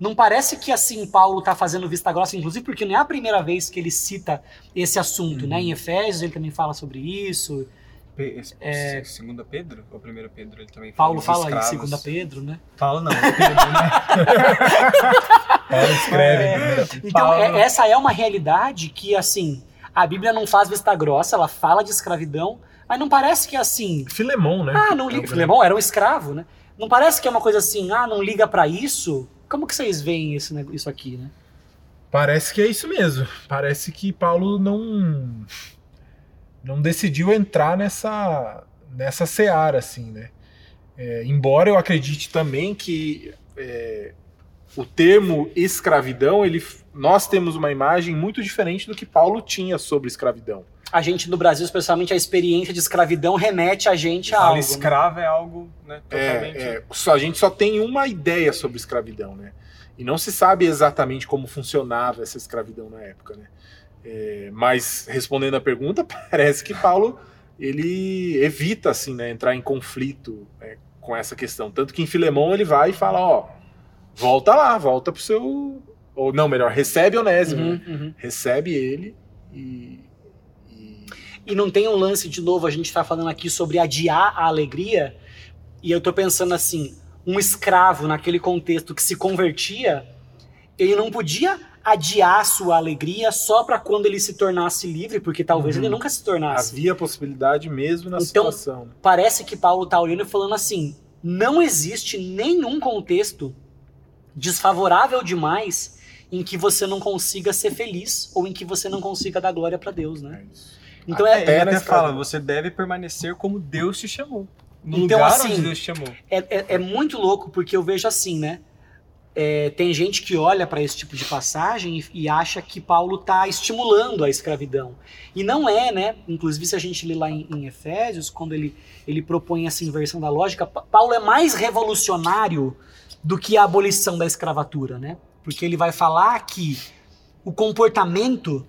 Não parece que assim Paulo tá fazendo vista grossa, inclusive porque não é a primeira vez que ele cita esse assunto, né? Em Efésios ele também fala sobre isso. Pe- é... Segunda Pedro? Ou primeiro Pedro? Ele também Paulo fala em segunda Pedro, né? Paulo não, Pedro, né? Paulo escreve. Então, Paulo. é- essa é uma realidade que assim, a Bíblia não faz vista grossa, ela fala de escravidão, mas não parece que assim, Filemão, né? ah, não É liga, grande- Filemão era um escravo, né? Não parece que é uma coisa assim, ah, não liga pra isso. Como que vocês veem nego- isso aqui, né? Parece que é isso mesmo. Parece que Paulo não não decidiu entrar nessa nessa seara assim, né? É, embora eu acredite também que é, o termo escravidão, ele, nós temos uma imagem muito diferente do que Paulo tinha sobre escravidão. A gente no Brasil, especialmente a experiência de escravidão, remete a gente a algo. né? escravo é algo, né? Totalmente. É, é, só, a gente só tem uma ideia sobre escravidão, né? E não se sabe exatamente como funcionava essa escravidão na época, né? É, mas respondendo a pergunta, parece que Paulo ele evita assim, né, entrar em conflito é, com essa questão. Tanto que em Filemão ele vai e fala, ó, volta lá, volta pro seu, ou não, melhor, recebe Onésimo, Uhum, né? uhum. recebe ele e, e- E não tem um lance de novo, a gente tá falando aqui sobre adiar a alegria, e eu tô pensando assim, um escravo naquele contexto que se convertia, ele não podia adiar a sua alegria só para quando ele se tornasse livre, porque talvez Uhum. ele nunca se tornasse. havia possibilidade mesmo na Então, situação. né? Parece que Paulo tá olhando e falando assim: não existe nenhum contexto desfavorável demais em que você não consiga ser feliz ou em que você não consiga dar glória para Deus, né? É. Então É, é, ele na até escravidão. fala, você deve permanecer como Deus te chamou. No Então, lugar assim, onde Deus te chamou. é, é, é muito louco porque eu vejo assim, né? É, tem gente que olha para esse tipo de passagem e, e acha que Paulo está estimulando a escravidão. E não é, né? Inclusive, se a gente lê lá em, em Efésios, quando ele, ele propõe essa inversão da lógica, Pa- Paulo é mais revolucionário do que a abolição da escravatura, né? Porque ele vai falar que o comportamento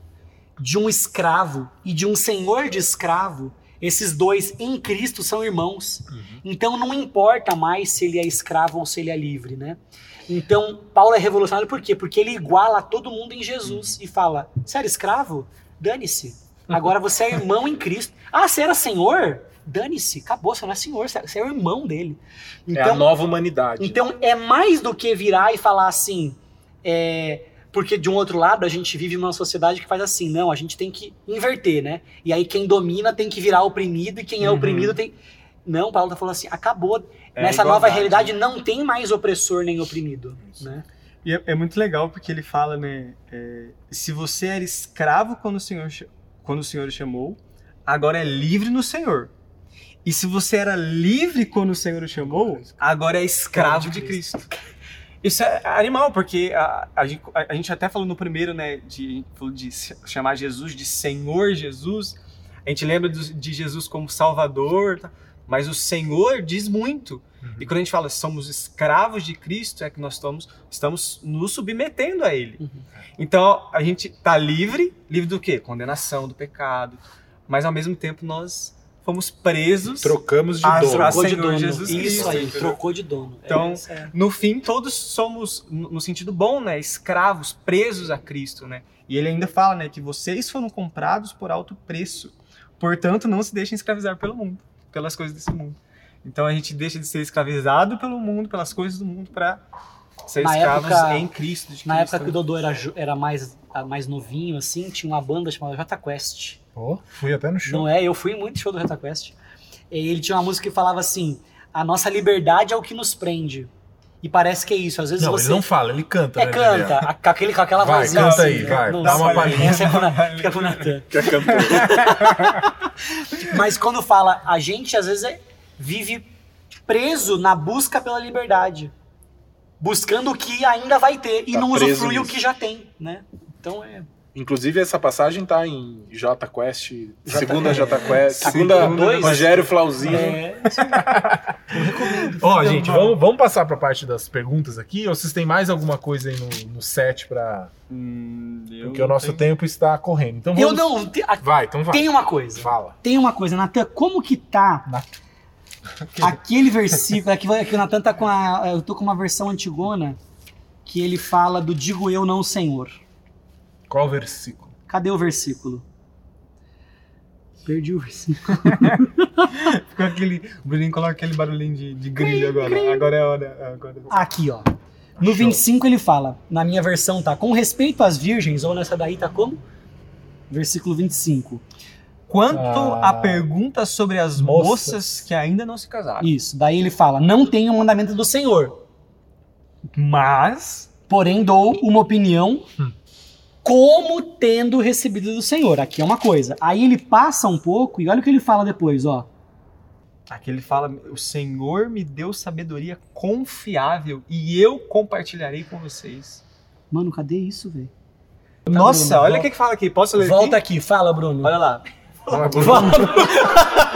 de um escravo e de um senhor de escravo, esses dois em Cristo são irmãos. Então não importa mais se ele é escravo ou se ele é livre, né? Então, Paulo é revolucionário por quê? Porque ele iguala todo mundo em Jesus e fala: você era escravo? Dane-se. Agora você é irmão em Cristo. Ah, você era senhor? Dane-se, acabou, você não é senhor, você é o irmão dele. é a nova humanidade. Então é mais do que virar e falar assim, é, porque de um outro lado a gente vive numa sociedade que faz assim, não, a gente tem que inverter, né? E aí quem domina tem que virar oprimido e quem é Uhum. oprimido tem. Não, Paulo tá falando assim, acabou. É Nessa igualdade. nova realidade não tem mais opressor nem oprimido, Isso. né? E é, é muito legal porque ele fala, né? é, se você era escravo quando o Senhor quando o Senhor chamou, agora é livre no Senhor. E se você era livre quando o Senhor o chamou, agora é escravo de Cristo. Isso é animal, porque a, a, gente, a- a gente até falou no primeiro, né, de, de chamar Jesus de Senhor Jesus. A gente lembra do- de Jesus como Salvador, tá? mas o Senhor diz muito. E quando a gente fala somos escravos de Cristo, é que nós estamos, estamos nos submetendo a Ele. Uhum. Então a gente está livre, livre do quê? Condenação do pecado. Mas ao mesmo tempo nós fomos presos. Trocamos de dono. troca- Trocou de dono. Jesus Isso Cristo, aí, entendeu? trocou de dono. Então, É, isso é. No fim, todos somos, no sentido bom, né? Escravos, presos a Cristo, né? E ele ainda fala, né? Que vocês foram comprados por alto preço. Portanto, não se deixem escravizar pelo mundo, pelas coisas desse mundo. Então a gente deixa de ser escravizado pelo mundo, pelas coisas do mundo, para ser Na escravos época- em Cristo. de Na Cristo, época que o né? Dodô era, era mais, mais novinho, assim, tinha uma banda chamada Jota Quest. Ó, fui até no show. Não é? Eu fui em muito show do Jota Quest. E ele tinha uma música que falava assim: a nossa liberdade é o que nos prende. E parece que é isso. Às vezes Não, você. ele não fala, ele canta, É, né, canta, a- com, aquele, com aquela Vai, vozinha canta assim, aí, né? vai, Não dá uma palhinha. Essa é fica pro Natan. Que é cantor. Mas quando fala, a gente às vezes é- vive preso na busca pela liberdade. Buscando o que ainda vai ter e Tá não preso usufrui o que já tem, né? Então é. Inclusive, essa passagem tá em J Quest, J- segunda é. J Quest, Tá segunda dois? Rogério Flauzino. é Ó, gente, vamos, vamos passar pra parte das perguntas aqui, ou vocês têm mais alguma coisa aí no, no set pra... Hum, eu Porque o nosso tenho- tempo está correndo. Então eu vamos... não. te- a- Vai, então vai. Tem uma coisa. Fala. Tem uma coisa, Natan, como que tá Natan. aquele versículo? Aqui, aqui o Natan tá com a. Eu tô com uma versão antigona que ele fala do digo eu não Senhor. Qual versículo? Cadê o versículo? Perdi o versículo. Ficou aquele. O Bruninho coloca aquele barulhinho de, de grilho agora. Agora é a hora. Agora... Aqui, ó. No 25 ele fala, na minha versão tá, com respeito às virgens, ou nessa daí tá como? Versículo 25. Quanto Ah. à pergunta sobre as Moças. moças. que ainda não se casaram. Isso. Daí ele fala, não tenho o mandamento do Senhor, Mas. porém dou uma opinião como tendo recebido do Senhor. Aqui é uma coisa. Aí ele passa um pouco e olha o que ele fala depois, ó. Aqui ele fala: O Senhor me deu sabedoria confiável e eu compartilharei com vocês. Mano, cadê isso, velho? Nossa, Bruno, olha o que, que fala aqui. Posso ler Volta aqui? aqui, fala, Bruno. Olha lá. Fala, Natan. Vem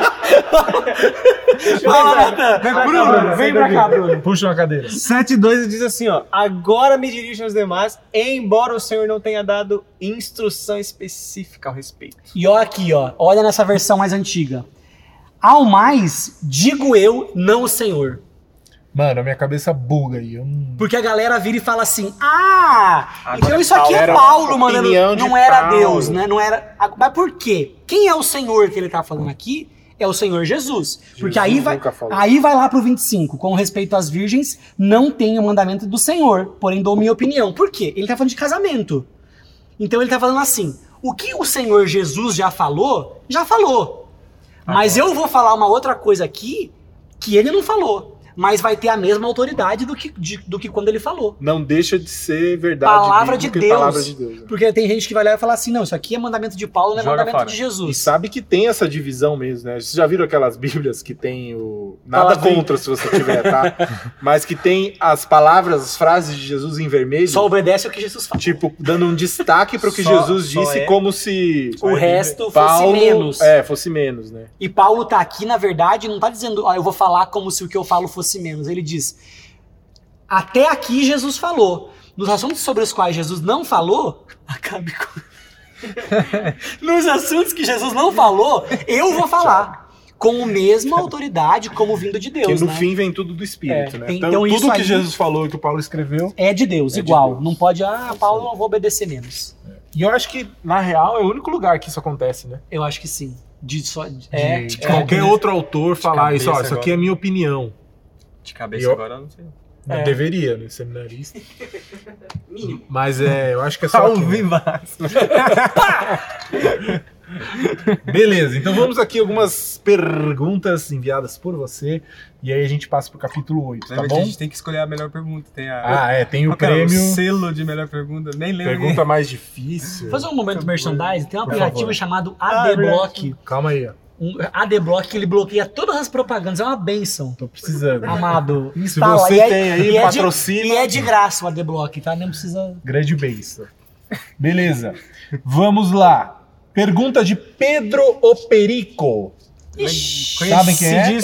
pra cá, Bruno, Bruno, vem pra cá. Bruno. Puxa uma cadeira. 7.2 diz assim, ó. Agora me dirijo aos demais, embora o Senhor não tenha dado instrução específica ao respeito. E ó aqui, ó. Olha nessa versão mais antiga. Ao mais, digo eu, não o Senhor. Mano, a minha cabeça buga aí. Eu não... Porque a galera vira e fala assim: Ah, Agora então isso aqui é Paulo opinião de Não era Paulo. Deus, né? Não era. Mas por quê? Quem é o Senhor que ele tá falando aqui? É o Senhor Jesus. Porque Jesus aí vai, aí vai lá pro 25. Com respeito às virgens, não tenho o mandamento do Senhor, porém dou minha opinião. Por quê? Ele tá falando de casamento. Então ele tá falando assim: o que o Senhor Jesus já falou, já falou. Mas eu vou falar uma outra coisa aqui que ele não falou. Mas vai ter a mesma autoridade do que, de- do que quando ele falou. Não deixa de ser verdade. Palavra de e Deus. Palavra de Deus. né? Porque tem gente que vai lá e falar assim: não, isso aqui é mandamento de Paulo, não é Joga mandamento fora. de E Jesus. sabe que tem essa divisão mesmo, né? Vocês já viram aquelas bíblias que tem o. Nada contra se você tiver, tá? Mas que tem as palavras, as frases de Jesus em vermelho. Só obedece o que Jesus fala. Tipo, dando um destaque para o que Só- Jesus só disse, é- como se O resto fosse Paulo, menos. É, fosse menos, né? E Paulo tá aqui, na verdade, não tá dizendo, ó, eu vou falar como se o que eu falo fosse menos. Ele diz: até aqui Jesus falou. Nos assuntos sobre os quais Jesus não falou, acabe com. Nos assuntos que Jesus não falou, eu vou falar. Com a mesma autoridade como vindo de Deus. No né? fim vem tudo do Espírito, É, né? Então, então tudo isso que Jesus falou e que o Paulo escreveu. É de Deus, É de igual. Deus. Não pode, ah, Paulo, não vou obedecer menos. E eu acho que, na real, é o único lugar que isso acontece, né? Eu acho que sim. De só, é, de é, qualquer outro autor falar isso, ó, isso aqui é minha opinião. De cabeça Eu- agora eu não sei. É. Deveria, né? Seminarista. Mínimo. Mas é, eu acho que é só. Tá aqui, né? vivaço. Beleza, então vamos aqui algumas perguntas enviadas por você. E aí a gente passa pro capítulo 8, tá Lembra bom? a gente tem que escolher a melhor pergunta. Tem a. Ah, é, tem o prêmio. O selo de melhor pergunta. Nem lembro. Pergunta mais difícil. Fazer um momento merchandising, tem um aplicativo favor. chamado Ah, é ADBlock. Calma aí, ó. Um ADBlock que ele bloqueia todas as propagandas, é uma benção. Tô precisando. Amado. Se Instala. você E é- tem aí, e é de- patrocina. E é de graça o ADBlock, tá? Nem precisa. Grande beijo. Beleza. Vamos lá. Pergunta de Pedro Operico. Ixi. Sabem quem é?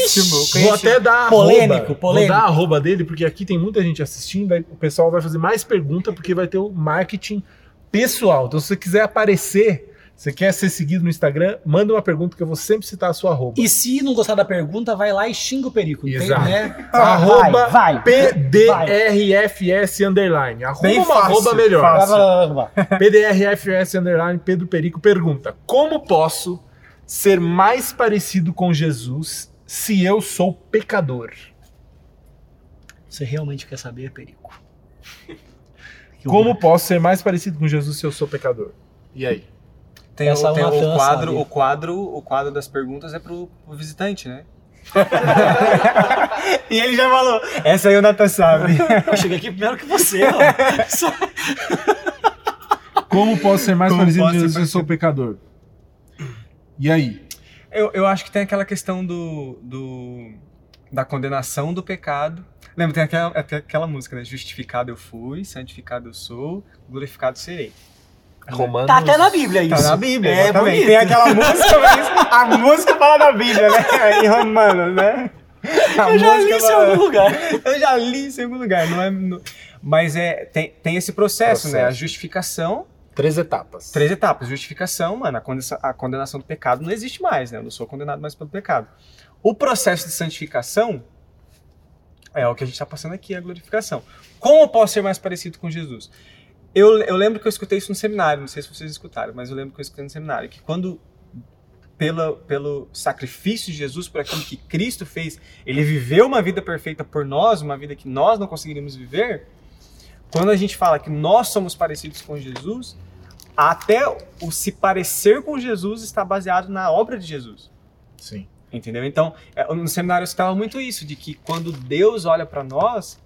Vou até dar a Polêmico, arroba. polêmico. Vou dar a arroba dele, porque aqui tem muita gente assistindo. Aí o pessoal vai fazer mais pergunta, porque vai ter o marketing pessoal. Então, se você quiser aparecer, Você quer ser seguido no Instagram? Manda uma pergunta que eu vou sempre citar a sua arroba. E se não gostar da pergunta, vai lá e xinga o perico. Tem, Exato. né? Arroba vai, vai. PDRFS underline. Arroba Bem uma fácil, arroba melhor. fácil. PDRFS underline Pedro Perico pergunta: Como posso ser mais parecido com Jesus se eu sou pecador? Você realmente quer saber, perico? Como posso ser mais parecido com Jesus se eu sou pecador? E aí? Tem, o, tem o quadro, sabe. o quadro, o quadro das perguntas é pro, pro visitante, né? e ele já falou. Essa aí o Natan sabe. Eu cheguei aqui primeiro que você, ó. Como posso ser mais Como parecido ser Jesus se eu sou pecador? E aí? Eu, eu acho que tem aquela questão do, do da condenação do pecado. Lembra, tem aquela, até aquela música, né? Justificado eu fui, santificado eu sou, glorificado serei. Romanos. Tá até na Bíblia isso. Tá na Bíblia, É exatamente. bonito. Tem aquela música, mas a música fala da Bíblia, né? Em Romanos, né? A Eu já li isso em fala- algum lugar. Eu já li isso em algum lugar, não é. no- Mas é, tem, tem esse processo, né? A Processo. justificação, Três etapas. três etapas. Justificação, mano, a condenação, a condenação do pecado não existe mais, né? Eu não sou condenado mais pelo pecado. O processo de santificação é o que a gente está passando aqui, a glorificação. Como eu posso ser mais parecido com Jesus? Eu, eu lembro que eu escutei isso no seminário, não sei se vocês escutaram, mas eu lembro que eu escutei no seminário, que quando, pela, pelo sacrifício de Jesus, por aquilo que Cristo fez, ele viveu uma vida perfeita por nós, uma vida que nós não conseguiríamos viver, quando a gente fala que nós somos parecidos com Jesus, até o se parecer com Jesus está baseado na obra de Jesus. Sim. Entendeu? Então, é, no seminário eu citava muito isso, de que quando Deus olha para nós,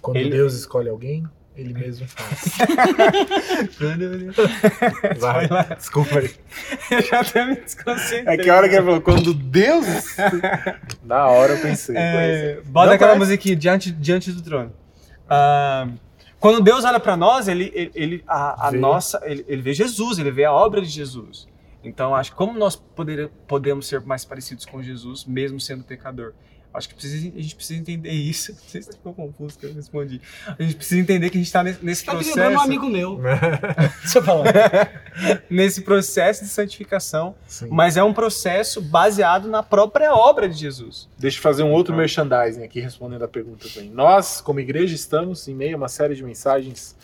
Quando Ele- Deus escolhe alguém, ele mesmo faz. Vai Vai, desculpa aí. eu já até me desconcentrei. É que a hora que ele falou, quando Deus. Na hora eu pensei. É, mas- bota Não aquela musiquinha diante, diante do trono. Ah, quando Deus olha para nós, ele, ele, ele- a, a Vê. nossa, ele, ele vê Jesus, ele vê a obra de Jesus. Então, acho que como nós poder, podemos ser mais parecidos com Jesus, mesmo sendo pecador? Acho que precisa, a gente precisa entender isso. Não sei se ficou confuso que eu respondi. A gente precisa entender que a gente está nesse, nesse Tá me processo. lembrando um amigo meu. Deixa eu falar. nesse processo de santificação, Sim. mas é um processo baseado na própria obra de Jesus. Deixa eu fazer um outro merchandising aqui, respondendo a pergunta também. Nós, como igreja, estamos em meio a uma série de mensagens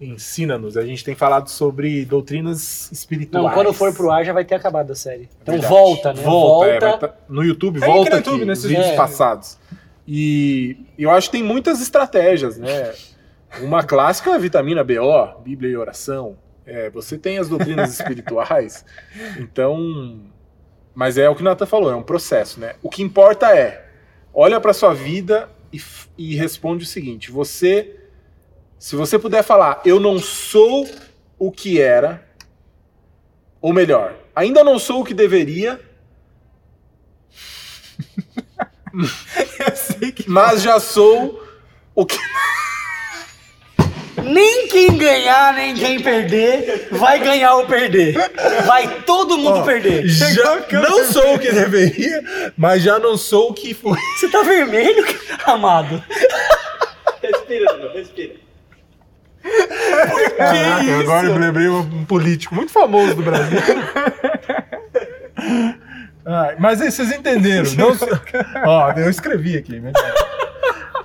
Ensina-nos. A gente tem falado sobre doutrinas espirituais. Não, quando for pro ar já vai ter acabado a série. Então Verdade. volta, né? Volta, é, vai tá- no YouTube, Tem volta aqui aqui, no YouTube, nos nesses vídeos vídeos. passados. E eu acho que tem muitas estratégias, né? Uma clássica é a vitamina BO, Bíblia e oração. É, você tem as doutrinas espirituais, então... Mas é o que o Nathan falou, é um processo, né? O que importa é, olha para sua vida e, e responde o seguinte, você... Se você puder falar, eu não sou o que era, ou melhor, ainda não sou o que deveria, Eu sei que mas já sou o que. Nem quem ganhar, nem quem perder, vai ganhar ou perder. Vai todo mundo perder. Já não sou o que deveria, mas já não sou o que fui. Você tá vermelho, amado? Respira, Bruno, respira. Caraca, agora eu lembrei um político muito famoso do Brasil. Ah, mas aí vocês entenderam. Não sou... Ó, eu escrevi aqui. né?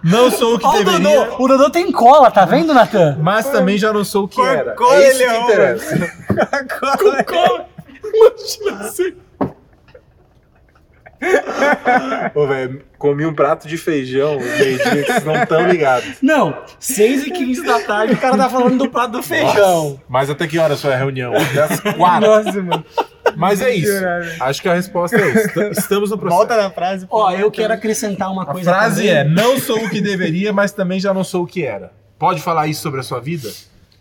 Não sou o que Ó, o deveria, Dodô, o Dodô tem cola, tá vendo, Natan? mas também já não sou o que era. Coca-Cola, É isso que Leão, interessa. Coca-Cola. Imagina assim. Ô, velho, comi um prato de feijão meio-dia que vocês não estão ligados. Não, 6 e 15 da tarde o cara tá falando do prato do feijão. Mas até que horas foi a reunião? Até as quatro. Nossa, mano. Mas é isso. Acho que a resposta é isso. Est- Estamos no processo. Volta na frase. Ó, eu quero acrescentar uma A coisa frase também. é: não sou o que deveria, mas também já não sou o que era. Pode falar isso sobre a sua vida?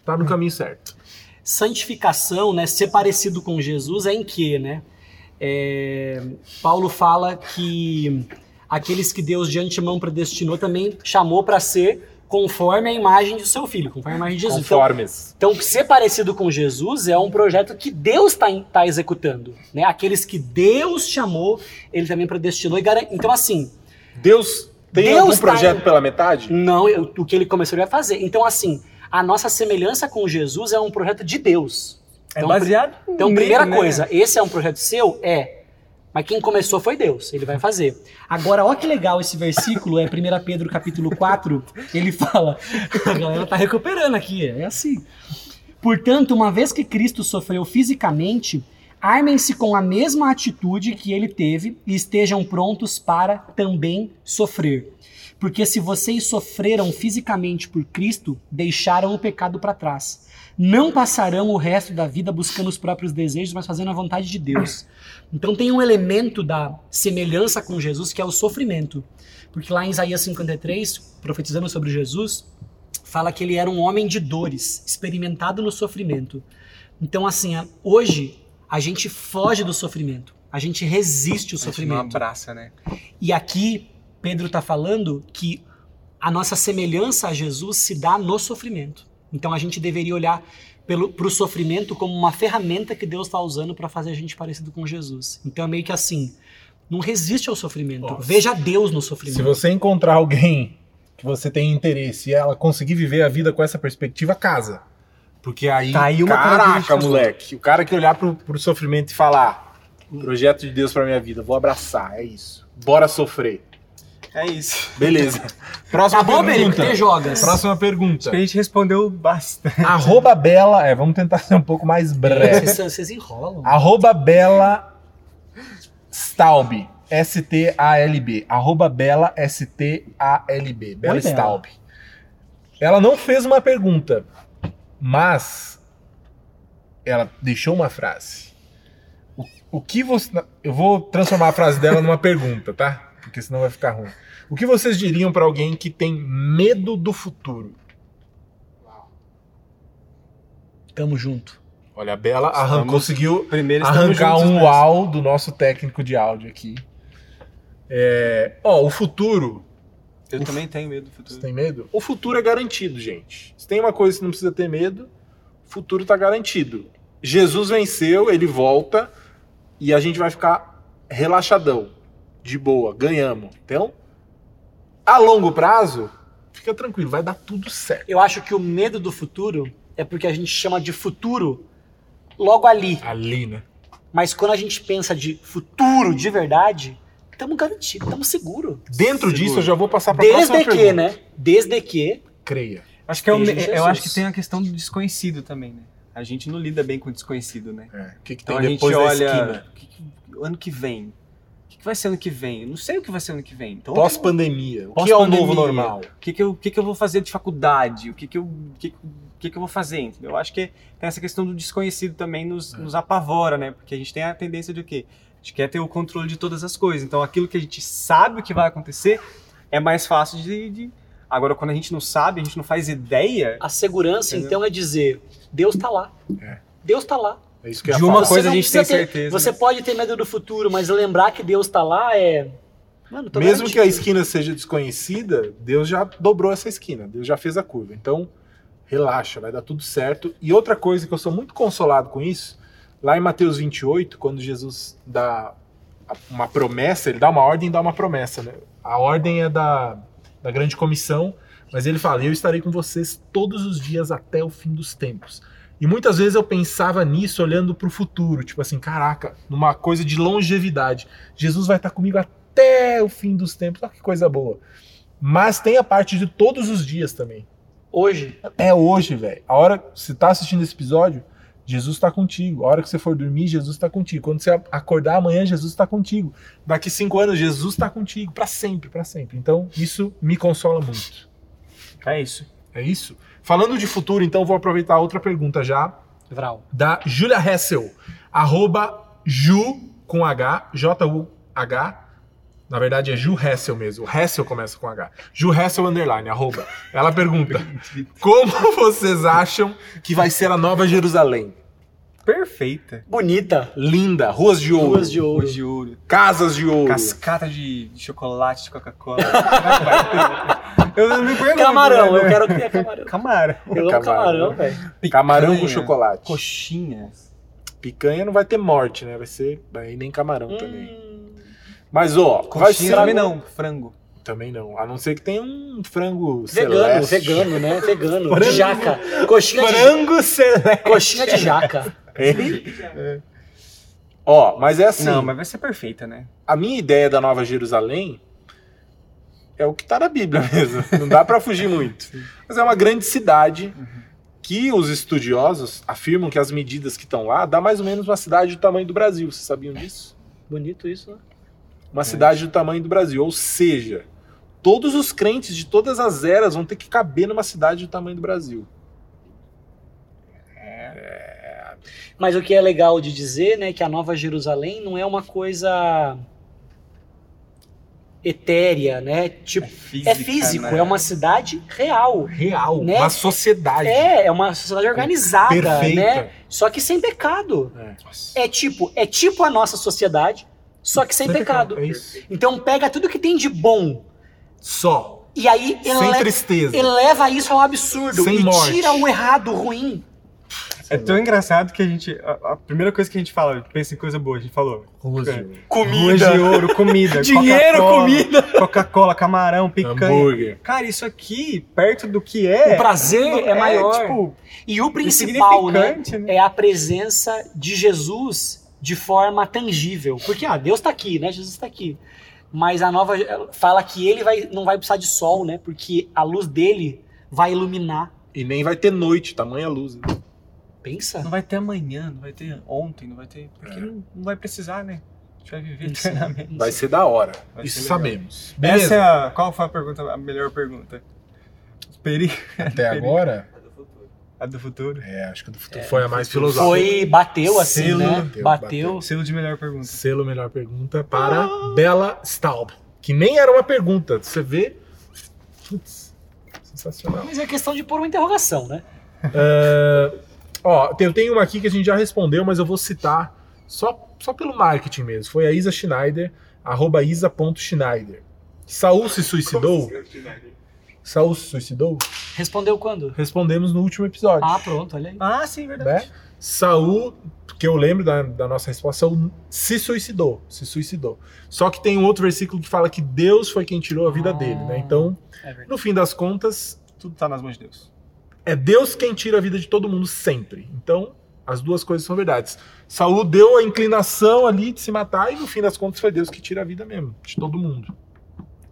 Tá no caminho certo. santificação, né, ser parecido com Jesus é em quê, né? É, Paulo fala que aqueles que Deus de antemão predestinou também chamou para ser conforme a imagem do seu filho, conforme a imagem de Jesus. Então, Conformes. então, ser parecido com Jesus é um projeto que Deus está tá executando, né? Aqueles que Deus chamou, Ele também predestinou e garante. Então, assim, Deus tem Deus algum tá projeto em- pela metade? não eu- o que Ele começou ele vai fazer. Então, assim, a nossa semelhança com Jesus é um projeto de Deus. É Então, baseado Então, primeira né? coisa, esse é um projeto seu? É. Mas quem começou foi Deus, ele vai fazer. Agora, olha que legal esse versículo, é 1 Pedro capítulo 4, ele fala, a galera tá recuperando aqui, é assim. Portanto, uma vez que Cristo sofreu fisicamente, armem-se com a mesma atitude que ele teve e estejam prontos para também sofrer. Porque se vocês sofreram fisicamente por Cristo, deixaram o pecado para trás. Não passarão o resto da vida buscando os próprios desejos, mas fazendo a vontade de Deus. Então tem um elemento da semelhança com Jesus que é o sofrimento. Porque lá em Isaías 53, profetizando sobre Jesus, fala que ele era um homem de dores, experimentado no sofrimento. Então, assim, a- hoje a gente foge do sofrimento, a gente resiste o A gente não sofrimento. abraça, né? E aqui Pedro está falando que a nossa semelhança a Jesus se dá no sofrimento. Então a gente deveria olhar para o sofrimento como uma ferramenta que Deus está usando para fazer a gente parecido com Jesus. Então é meio que assim, não resiste ao sofrimento. Nossa. Veja Deus no sofrimento. Se você encontrar alguém que você tem interesse e ela conseguir viver a vida com essa perspectiva, casa. Porque aí, Tá aí uma caraca, moleque, o cara que olhar pro, pro sofrimento e falar, projeto de Deus pra minha vida, vou abraçar, é isso. Bora sofrer. É isso. Beleza. Próxima Perico? pergunta. Tem jogas. Próxima pergunta. Acho que a gente respondeu bastante. Arroba Bela, é, vamos tentar ser um pouco mais breve. Vocês, vocês enrolam. Arroba Bela Staub. S-T-A-L-B. Arroba Bela S-T-A-L-B. Bela Oi, Bela. Staub. Ela não fez uma pergunta, mas ela deixou uma frase. O, o que você. Eu vou transformar a frase dela numa pergunta, tá? Porque senão vai ficar ruim. O que vocês diriam pra alguém que tem medo do futuro? Tamo junto. Olha, a Bela arran- Estamos- conseguiu Primeiro arrancar um uau do nosso técnico de áudio aqui. É, ó, o futuro. Eu Uf. também tenho medo do Você futuro. tem medo? O futuro é garantido, gente. Se tem uma coisa que você não precisa ter medo, o futuro tá garantido. Jesus venceu, ele volta e a gente vai ficar relaxadão, de boa, ganhamos. Então, a longo prazo, fica tranquilo, vai dar tudo certo. Eu acho que o medo do futuro é porque a gente chama de futuro logo ali. Ali, né? Mas quando a gente pensa de futuro de verdade, estamos garantidos, estamos seguros. Dentro Seguro. disso, eu já vou passar pra Desde próxima que, pergunta. né? Desde que. Creia. Acho que é em eu acho que tem a questão do desconhecido também, né? A gente não lida bem com o desconhecido, né? É, o que, que Então tem a gente depois da olha esquina? que que- o ano que vem. Que, vai ser ano que vem? Eu não sei o que vai ser ano que vem. Então, Pós-pandemia. O que é o novo normal? o que, que, eu, o que, que eu vou fazer de faculdade? O que, que, eu, o que, que- que, que eu vou fazer? Entendeu? Eu acho que tem essa questão do desconhecido também nos, É. nos apavora, né? Porque a gente tem a tendência de o quê? A gente quer ter o controle de todas as coisas. Então aquilo que a gente sabe o que vai acontecer é mais fácil de. de- Agora, quando a gente não sabe, a gente não faz ideia. A segurança, Entendeu? então, é dizer: Deus tá lá. É. Deus tá lá. É isso que De uma falar. coisa a gente tem ter- certeza, Você né? pode ter medo do futuro, mas lembrar que Deus tá lá é. Mano, tô Mesmo que a esquina seja desconhecida, Deus já dobrou essa esquina, Deus já fez a curva. Então, relaxa, vai dar tudo certo. E outra coisa que eu sou muito consolado com isso, lá em Mateus 28, quando Jesus dá uma promessa, ele dá uma ordem e dá uma promessa, né? A ordem é da, da grande comissão, mas ele fala: Eu estarei com vocês todos os dias até o fim dos tempos. E muitas vezes eu pensava nisso olhando para o futuro, tipo assim, caraca, numa coisa de longevidade. Jesus vai estar comigo até o fim dos tempos, olha que coisa boa. Mas tem a parte de todos os dias também. Hoje, É hoje, velho. A hora que você tá assistindo esse episódio, Jesus está contigo. A hora que você for dormir, Jesus está contigo. Quando você acordar amanhã, Jesus está contigo. Daqui cinco anos, Jesus está contigo. Para sempre, para sempre. Então, isso me consola muito. É isso. É isso? Falando de futuro, então, vou aproveitar outra pergunta já Vral. da Julia Hessel, arroba Ju com H, J-U-H. Na verdade é Ju Hessel mesmo. O Hessel começa com H. Ju Hessel underline, arroba. Ela pergunta: Como vocês acham que vai ser a nova Jerusalém? Perfeita. Bonita. Linda, ruas de ouro, Ruas de ouro. Ouro de ouro. casas de ouro. Cascata de, de chocolate de Coca-Cola. Que vai eu não me pergunto. Camarão, né? eu quero ter camarão. Camarão. Eu amo Camarão. camarão, velho. Camarão com chocolate. Coxinha. Picanha não vai ter morte, né? Vai ser aí nem camarão também. Hum, Mas ó, vai Coxinha ser também não. Frango. Também não. A não ser que tenha um frango vegano, celeste. vegano, né? Vegano. Frango. De jaca. Coxinha de, Frango celeste. coxinha de jaca. Hein? Ó, mas é assim. Não, mas vai ser perfeita, né? A minha ideia da Nova Jerusalém é o que tá na Bíblia mesmo. Não dá pra fugir muito. Mas é uma grande cidade que os estudiosos afirmam que as medidas que estão lá dá mais ou menos uma cidade do tamanho do Brasil. Vocês sabiam disso? Bonito isso, né? Uma cidade do tamanho do Brasil. Ou seja, todos os crentes de todas as eras vão ter que caber numa cidade do tamanho do Brasil. Mas o que é legal de dizer, né, que a Nova Jerusalém não é uma coisa etérea, né? Tipo, física, é físico, né? é uma cidade real. Real, Né? uma sociedade. É, é uma sociedade organizada, Perfeita. né? Só que sem pecado. É tipo, é tipo a nossa sociedade, só que sem, pecado. É isso. Então pega tudo que tem de bom Só. e aí Sem ele, tristeza. eleva isso ao absurdo Sem e morte. tira o errado, o ruim. É tão engraçado que a gente. A, a primeira coisa que a gente fala, pensa em coisa boa, a gente falou. Ruas É. de Ruas de ouro, comida. Dinheiro, Coca-Cola, comida. Coca-Cola, camarão, picanha. hambúrguer. Cara, isso aqui, perto do que é. O prazer é maior. Tipo, E o principal, né, né? é a presença de Jesus de forma tangível. Porque, ah, Deus tá aqui, né? Jesus tá aqui. Mas a nova fala que ele vai, não vai precisar de sol, né? Porque a luz dele vai iluminar. E nem vai ter noite, tamanha luz. né? Pensa? não vai ter amanhã, não vai ter ontem, não vai ter. Porque não, não vai precisar, né? A gente vai viver eternamente. Vai ser da hora. Vai Isso sabemos. Essa é a. Qual foi a pergunta, a melhor pergunta? Peri... Até agora, A do futuro. é, acho que a do futuro foi a mais filosófica. Foi, bateu assim, Selo, né? bateu, Bateu. Selo de melhor pergunta. Selo melhor pergunta para Bela Staub. Que nem era uma pergunta. Você vê. Putz, sensacional. Mas é questão de pôr uma interrogação, né? É, ó, eu tenho uma aqui que a gente já respondeu, mas eu vou citar só, só pelo marketing mesmo. Foi a Isa Schneider, arroba isa.schneider. Saul se suicidou? Saul se suicidou? Respondeu quando? Respondemos no último episódio. Ah, pronto, olha aí. Ah, sim, verdade. né? Saul, que eu lembro da, da nossa resposta, Saul se suicidou, se suicidou. Só que tem um outro versículo que fala que Deus foi quem tirou a vida Ah. dele, né? Então, É no fim das contas, Tudo tá nas mãos de Deus. É Deus quem tira a vida de todo mundo sempre. Então, as duas coisas são verdades. Saul deu a inclinação ali de se matar e no fim das contas foi Deus que tira a vida mesmo, de todo mundo.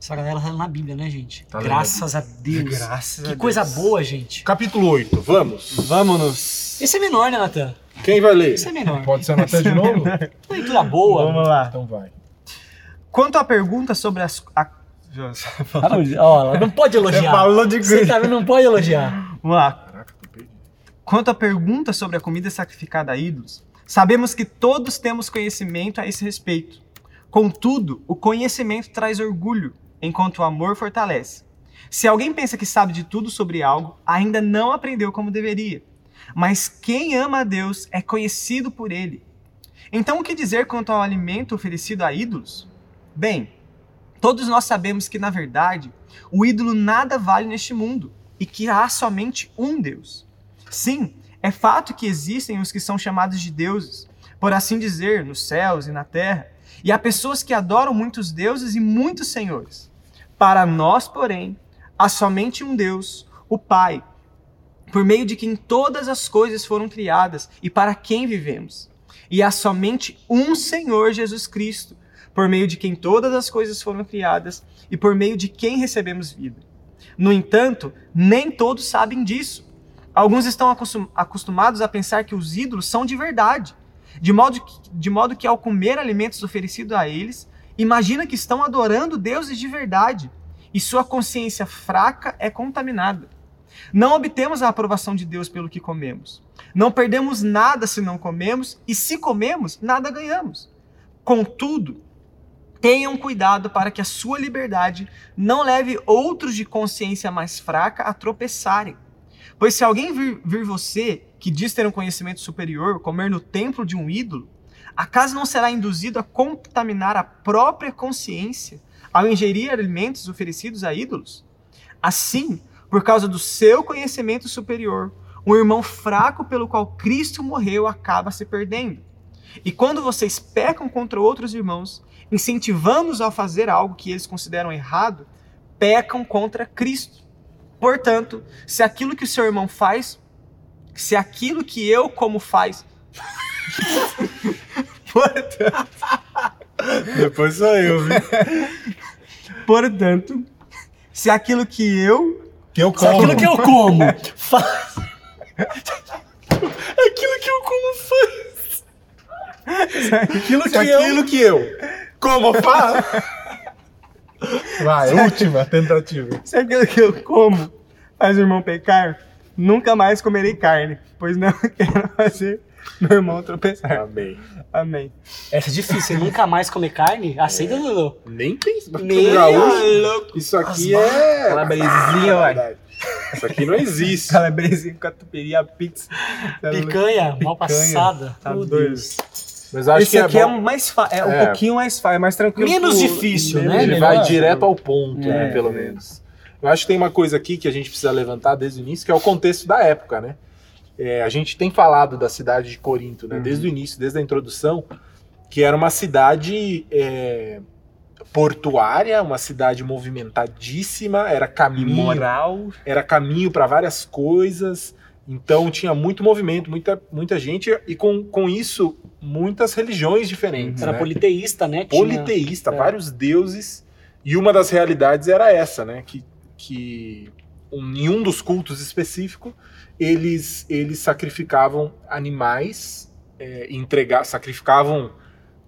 Essa galera tá na Bíblia, né, gente? Tá Graças a Deus. Graças a Que Deus. coisa boa, gente. Capítulo 8, vamos. Vamos. Esse é menor, né, Natan? Quem vai ler? Esse é menor. Pode ser a Natan de novo? Leitura boa. Vamos lá. Então vai. Quanto à pergunta sobre as. A... Ah, não, ó, não pode Você elogiar. falou de Você tá vendo? Não pode elogiar. Vamos lá. Caraca, tô perdido. Quanto à pergunta sobre a comida sacrificada a ídolos, sabemos que todos temos conhecimento a esse respeito. Contudo, o conhecimento traz orgulho, enquanto o amor fortalece. Se alguém pensa que sabe de tudo sobre algo, ainda não aprendeu como deveria. Mas quem ama a Deus é conhecido por ele. Então, o que dizer quanto ao alimento oferecido a ídolos? Bem, todos nós sabemos que, na verdade, o ídolo nada vale neste mundo e que há somente um Deus. Sim, é fato que existem os que são chamados de deuses, por assim dizer, nos céus e na terra, e há pessoas que adoram muitos deuses e muitos senhores. Para nós, porém, há somente um Deus, o Pai, por meio de quem todas as coisas foram criadas e para quem vivemos. E há somente um Senhor Jesus Cristo, por meio de quem todas as coisas foram criadas e por meio de quem recebemos vida. No entanto, nem todos sabem disso. Alguns estão acostum- acostumados a pensar que os ídolos são de verdade, de modo que, de modo que ao comer alimentos oferecidos a eles, imagina que estão adorando deuses de verdade, e sua consciência fraca é contaminada. Não obtemos a aprovação de Deus pelo que comemos. Não perdemos nada se não comemos, e se comemos, nada ganhamos. Contudo, tenham cuidado para que a sua liberdade não leve outros de consciência mais fraca a tropeçarem. Pois se alguém vir, vir você, que diz ter um conhecimento superior, comer no templo de um ídolo, acaso não será induzido a contaminar a própria consciência ao ingerir alimentos oferecidos a ídolos? Assim, por causa do seu conhecimento superior, um irmão fraco pelo qual Cristo morreu acaba se perdendo. E quando vocês pecam contra outros irmãos, incentivando-os a fazer algo que eles consideram errado, pecam contra Cristo. Portanto, se aquilo que o seu irmão faz, se aquilo que eu como faz, Portanto, Depois sou eu, viu? portanto, se aquilo que eu Que eu Se aquilo que eu como faz. Aquilo que eu como faz. aquilo que eu aquilo que eu como faz. Vai, última tentativa. se aquilo que eu como faz o irmão pecar, nunca mais comerei carne, pois não quero fazer meu irmão tropeçar. Amém. Amém. Essa é difícil. Nunca mais comer carne? Aceita, Dudu? Nem pensa. Meu Gaúcho, Isso aqui é. Calabresinha, ué. Verdade. Isso aqui não existe. Calabresinha, catupiry, a pizza. Picanha, mal passada. Tá Meu doido. Deus. Mas acho Esse que é aqui é, bom. mais fa- é um É. pouquinho mais fácil, é mais tranquilo. Menos pro- difícil, menos né? Ele melhor. vai direto ao ponto, né? É. Pelo menos. Eu acho que tem uma coisa aqui que a gente precisa levantar desde o início, que é o contexto da época, né? É, a gente tem falado da cidade de Corinto, né? Uhum. Desde o início, desde a introdução, que era uma cidade é, portuária, uma cidade movimentadíssima, era caminho, Imoral. era caminho para várias coisas. Então tinha muito movimento, muita, muita gente e com, com isso muitas religiões diferentes. Era né? politeísta, né? Tinha- politeísta, é. vários deuses, e uma das realidades era essa, né? Que, que um- em um dos cultos específico, eles, eles sacrificavam animais, é, entregar, sacrificavam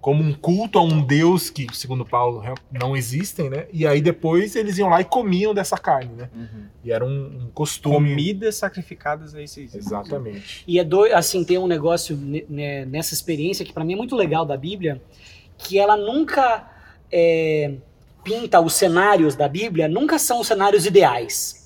como um culto a um deus que, segundo Paulo, não existem, né? E aí depois eles iam lá e comiam dessa carne, né? E era um, um costume. Comidas sacrificadas a esses. Exatamente. E é do, assim, tem um negócio ne- né, nessa experiência que pra mim é muito legal da Bíblia, que ela nunca é, pinta os cenários da Bíblia, nunca são os cenários ideais.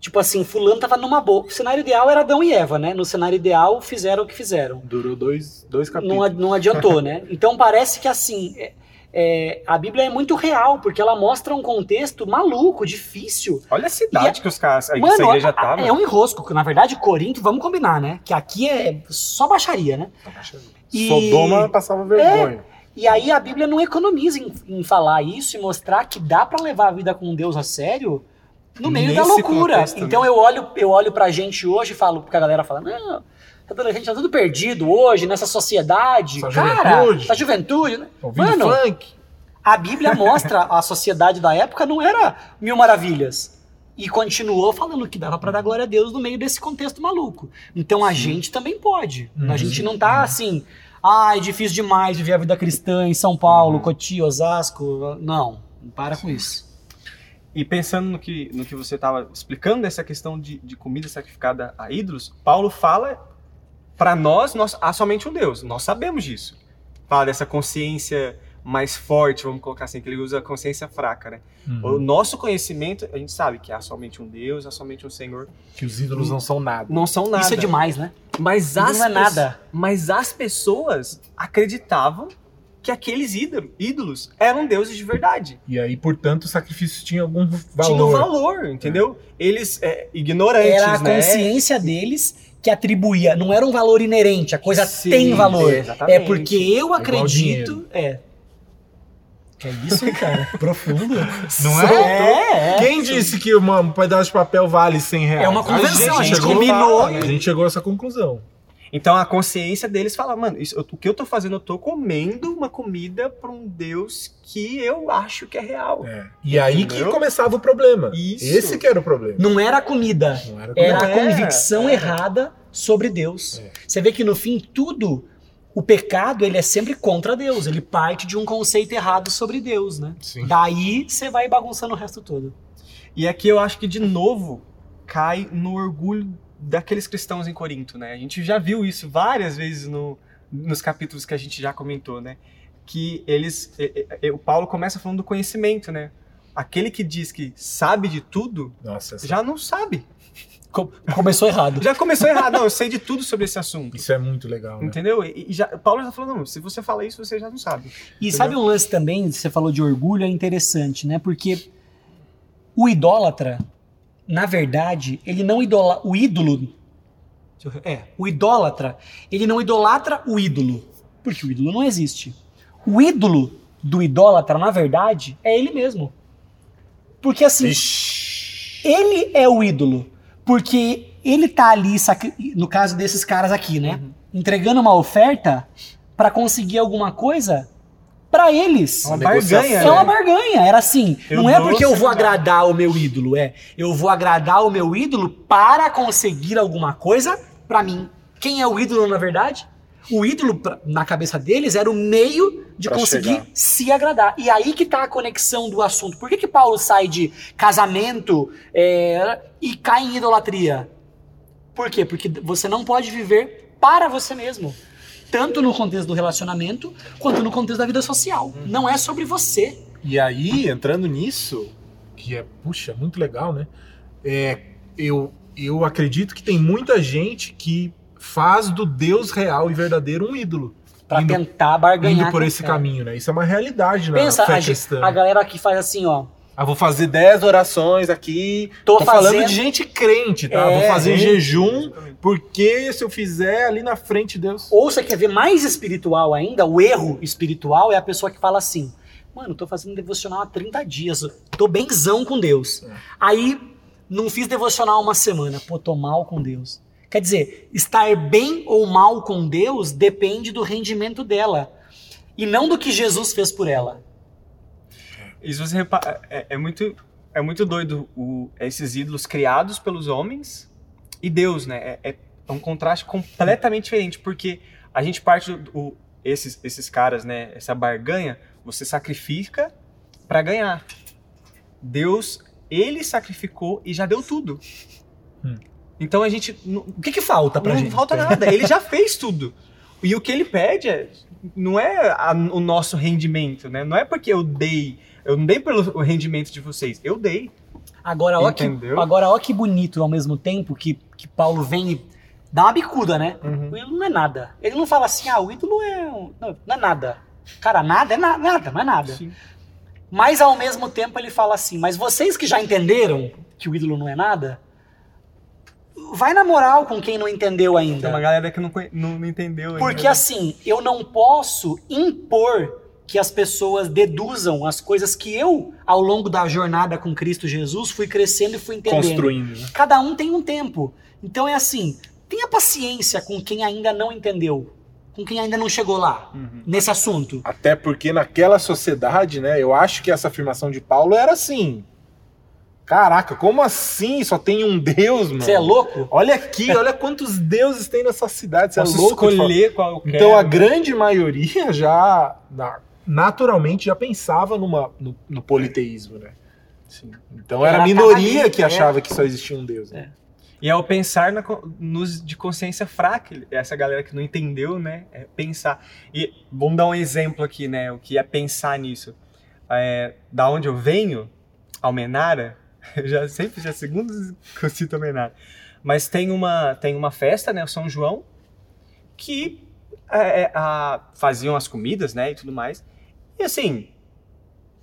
Tipo assim, fulano tava numa boa. O cenário ideal era Adão e Eva, né? No cenário ideal fizeram o que fizeram. Durou dois, dois Não, capítulos. a- não adiantou, né? Então parece que assim, é- é, a Bíblia é muito real, porque ela mostra um contexto maluco, difícil. Olha a cidade que os caras. Mano, igreja a- a- tava. é um enrosco, que na verdade Corinto, vamos combinar, né? Que aqui é só baixaria, né? E- Sodoma passava vergonha. E aí a Bíblia não economiza em, em falar isso e mostrar que dá pra levar a vida com Deus a sério no meio da Nesse loucura. contexto, então né? eu olho, eu olho pra gente hoje e falo, porque a galera fala, não, a adolescente tá tudo perdido hoje, nessa sociedade. Essa Cara, juventude. essa juventude, né? Ouvindo Mano, funk. a Bíblia mostra a sociedade da época não era mil maravilhas. E continuou falando que dava pra dar glória a Deus no meio desse contexto maluco. Então a gente também pode. Uhum. A gente não tá assim, ah, é difícil demais viver a vida cristã em São Paulo, Uhum. Cotia, Osasco. Não, não para com isso. E pensando no que, no que você estava explicando dessa questão de, de comida sacrificada a ídolos, Paulo fala para nós, nós há somente um Deus. Nós sabemos disso. Fala dessa consciência mais forte, vamos colocar assim, que ele usa a consciência fraca, né? O nosso conhecimento, a gente sabe que há somente um Deus, há somente um Senhor. Que os ídolos não são nada. Não são nada. Isso é demais, né? Mas Não as é pe- nada. Mas as pessoas acreditavam que aqueles ídolo- ídolos eram deuses de verdade. E aí, portanto, o sacrifício tinha algum Tinha um valor. valor, entendeu? Eles, é, ignorantes, Era a né? consciência deles que atribuía, não era um valor inerente, a coisa Sim, tem valor. exatamente. É porque eu acredito. É. Que é isso, cara? Profundo. Não é? É, é. Quem disse que uma- um pedaço de papel vale 100 reais? É uma convenção, a gente chegou, combinou. A gente chegou a essa conclusão. Então a consciência deles fala, mano, isso- o que eu tô fazendo, eu tô comendo uma comida pra um Deus que eu acho que é real. É. E aí que Entendeu? começava o problema. Isso. Esse que era o problema. Não era a comida, Não era era a é, convicção é. errada sobre Deus. É. Você vê que no fim tudo, o pecado ele é sempre contra Deus. Ele parte de um conceito errado sobre Deus, né? Sim. Daí você vai bagunçando o resto todo. E aqui eu acho que de novo cai no orgulho daqueles cristãos em Corinto, né? A gente já viu isso várias vezes no, nos capítulos que a gente já comentou, né? Que eles, e- e- e- o Paulo começa falando do conhecimento, né? Aquele que diz que sabe de tudo Nossa, essa- já não sabe. Co- começou errado. Já começou errado. Não, eu sei de tudo sobre esse assunto. isso é muito legal, né? Entendeu? E, e já, Paulo já falou, não, se você fala isso, você já não sabe. E sabe um lance também, você falou de orgulho, é interessante, né? Porque o idólatra, na verdade, ele não idola o ídolo. É, o idólatra, ele não idolatra o ídolo, porque o ídolo não existe. O ídolo do idólatra, na verdade, é ele mesmo. Porque assim, Ixi. ele é o ídolo. Porque ele tá ali, no caso desses caras aqui, né? Entregando uma oferta pra conseguir alguma coisa pra eles. Uma negociação. barganha, É uma barganha, era assim. Eu não é porque eu vou agradar o meu ídolo, é. Eu vou agradar o meu ídolo para conseguir alguma coisa pra mim. Quem é o ídolo, na verdade? O ídolo, na cabeça deles, era o meio de Pra conseguir chegar. se agradar. E aí que tá a conexão do assunto. Por que, que Paulo sai de casamento é, e cai em idolatria? Por quê? Porque você não pode viver para você mesmo. Tanto no contexto do relacionamento, quanto no contexto da vida social. Não é sobre você. E aí, entrando nisso, que é, puxa, muito legal, né? É, eu, eu acredito que tem muita gente que faz do Deus real e verdadeiro um ídolo. Pra indo, tentar barganhar. indo por esse é. caminho, né? Isso é uma realidade na Pensa, fé a, cristã. a galera que faz assim, ó. Ah, vou fazer 10 orações aqui. Tô Tô, falando fazendo- de gente crente, tá? É, vou fazer é. jejum, porque se eu fizer ali na frente, Deus. Ou você quer ver mais espiritual ainda, o erro espiritual é a pessoa que fala assim: Mano, tô fazendo devocional há 30 dias, tô benzão com Deus. É. Aí, não fiz devocional uma semana, pô, tô mal com Deus. Quer dizer, estar bem ou mal com Deus depende do rendimento dela. E não do que Jesus fez por ela. E se você repara, é, é muito, é muito doido o- esses ídolos criados pelos homens e Deus, né? É, é um contraste completamente diferente, porque a gente parte do, o- esses, esses caras, né? Essa barganha, você sacrifica para ganhar. Deus, ele sacrificou e já deu tudo. Hum. Então a gente não, O que, que falta pra não gente? falta nada. Ele já fez tudo. E o que ele pede é, não é a- o nosso rendimento, né? Não é porque eu dei, eu não dei pelo rendimento de vocês, eu dei. Agora, ó que, agora, ó que bonito ao mesmo tempo que, que Paulo vem e dá uma bicuda, né? Uhum. O ídolo não é nada. Ele não fala assim, ah, o ídolo é. um- Não, não é nada. Cara, nada é na- nada, não é nada. Sim. Mas ao mesmo tempo ele fala assim, mas vocês que já entenderam que o ídolo não é nada, vai na moral com quem não entendeu Tem uma ainda. galera que não, não, não entendeu ainda. Porque assim, eu não posso impor que as pessoas deduzam as coisas que eu, ao longo da jornada com Cristo Jesus, fui crescendo e fui entendendo. Construindo, né? Cada um tem um tempo. Então é assim, tenha paciência com quem ainda não entendeu, com quem ainda não chegou lá, Uhum. nesse assunto. Até porque naquela sociedade, né? Eu acho que essa afirmação de Paulo era assim. Caraca, como assim? Só tem um Deus, mano? Você é louco? Olha aqui, olha quantos deuses tem nessa cidade. Você Posso é louco? escolher qual eu quero. Então a grande maioria já na- naturalmente já pensava numa, no, no politeísmo, né? Sim. Então era Era a minoria que é. achava que só existia um Deus. Né? E ao pensar na nos de consciência fraca, essa galera que não entendeu, né? É pensar. E vamos dar um exemplo aqui, né? O que é pensar nisso. É, da onde eu venho, Almenara, eu já sempre já segundo que eu cito Almenara. Mas tem uma, tem uma festa, né? O São João, que é, é, a- faziam as comidas, né? E tudo mais. E assim,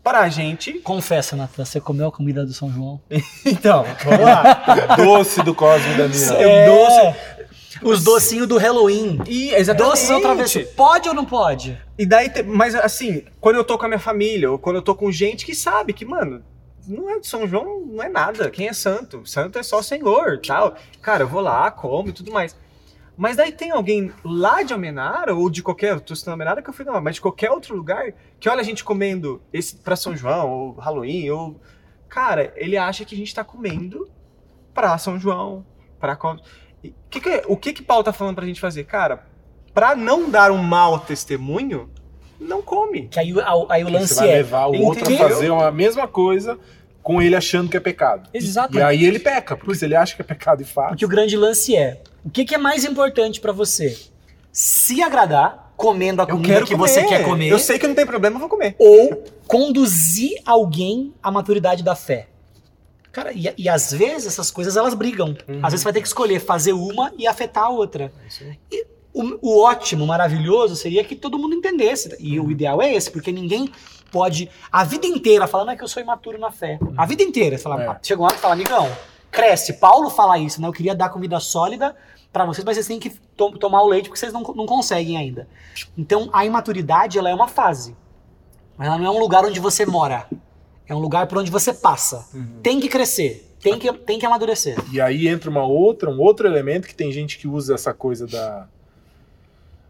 para a gente. Confessa, Natan, você comeu a comida do São João? Então, vamos lá. Doce do Cosme Daniel. É, doce. Os docinhos do Halloween. E, exatamente. Doces ou travessos. Pode ou não pode? E daí, mas assim, quando eu tô com a minha família, ou quando eu tô com gente que sabe que, mano, não é São João, não é nada. Quem é santo? Santo é só o Senhor, tal. Cara, eu vou lá, como e tudo mais. Mas daí tem alguém lá de Almenara, ou de qualquer, eu tô citando Almenara que eu fui não, mas de qualquer outro lugar, que olha a gente comendo esse pra São João, ou Halloween, ou. Cara, ele acha que a gente tá comendo pra São João, pra. que que- o que que Paulo tá falando pra gente fazer? Cara, pra não dar um mau testemunho, não come. Que aí, o- aí o Você lance vai é. levar o outro a Entendeu? fazer a mesma coisa com ele achando que é pecado. Exato. E aí ele peca, porque se ele acha que é pecado e faz. Porque o grande lance é: o que, que é mais importante pra você? Se agradar, comendo a Eu comida que comer. você quer comer, Eu sei que não tem problema, eu vou comer. ou conduzir alguém à maturidade da fé. Cara, e, e às vezes essas coisas elas brigam. Uhum. Às vezes você vai ter que escolher fazer uma e afetar a outra. E o, o ótimo, maravilhoso seria que todo mundo entendesse. E o ideal é esse, porque ninguém pode a vida inteira falar, não é que eu sou imaturo na fé. A vida inteira. Fala, É. Chega uma hora e fala, amigão, cresce. Paulo fala isso, né? Eu queria dar comida sólida pra vocês, mas vocês têm que to- tomar o leite porque vocês não, não conseguem ainda. Então a imaturidade ela é uma fase. Mas ela não é um lugar onde você mora. É um lugar por onde você passa. Tem que crescer. Tem que, tem que amadurecer. E aí entra uma outra, um outro elemento que tem gente que usa essa coisa da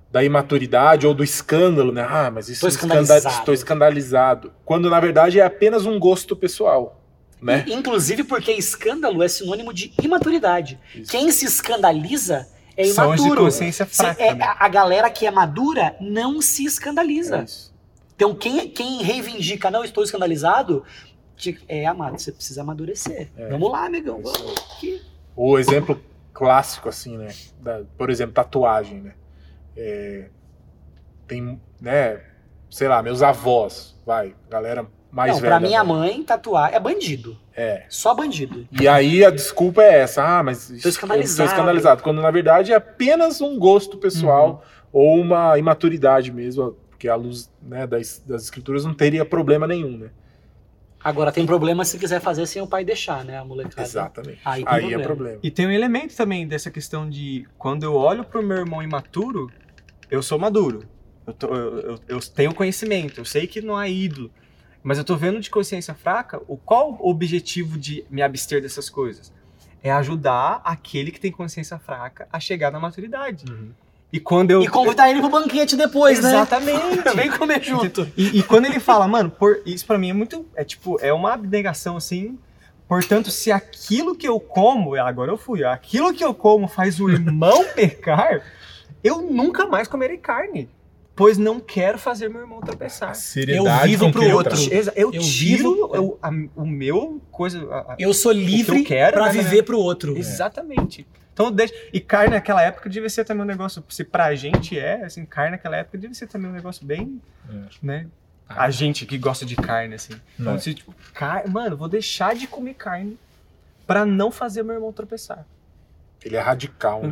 da imaturidade ou do escândalo, né? Ah, mas isso é escanda- escandalizado. estou escandalizado. Quando na verdade é apenas um gosto pessoal, né? Inclusive porque escândalo é sinônimo de imaturidade. Isso. Quem se escandaliza é São os de imaturo. consciência fraca, é- né? a, galera que é madura não se escandaliza. É. Então, quem, quem reivindica, não estou escandalizado, é amado, você precisa amadurecer. É. Vamos lá, amigão. Vamos aqui. O exemplo clássico, assim, né? da- por exemplo, tatuagem, né? É, tem, né? Sei lá, meus avós, vai, galera mais não, velha. pra minha né? mãe, tatuar é bandido. É. Só bandido. E aí a desculpa é essa, ah, mas isso- escandalizado. eu estou escandalizado. Quando na verdade é apenas um gosto pessoal Uhum. ou uma imaturidade mesmo, porque a luz né, das, das escrituras não teria problema nenhum, né? Agora, tem problema se quiser fazer sem o pai deixar, né, a molecada? Exatamente. Aí tem Aí problema. é problema. E tem um elemento também dessa questão de quando eu olho pro meu irmão imaturo, eu sou maduro. Eu, tô- eu- eu- eu tenho conhecimento, eu sei que não é ídolo. Mas eu tô vendo de consciência fraca o qual o objetivo de me abster dessas coisas? É ajudar aquele que tem consciência fraca a chegar na maturidade. Uhum. E quando eu. E convidar ele pro banquete depois, né? Exatamente. Vem comer junto. E, e quando ele fala, mano, por, isso pra mim é muito. É tipo, é uma abnegação assim. Portanto, se aquilo que eu como, agora eu fui, aquilo que eu como faz o irmão pecar, eu nunca mais comerei carne. Pois não quero fazer meu irmão tropeçar. Seriedade Eu vivo pro que outro. Exa- Eu, Eu tiro vivo- eu- a- o meu coisa. a- Eu sou livre eu quero, pra né, viver pro outro. Exatamente. Então, deixa... E carne naquela época devia ser também um negócio. Se pra gente é, assim, carne naquela época devia ser também um negócio bem. É. né? Ah. A gente que gosta de carne, assim. Então, Né? se, tipo, car... mano, vou deixar de comer carne pra não fazer meu irmão tropeçar. Ele é radical, né?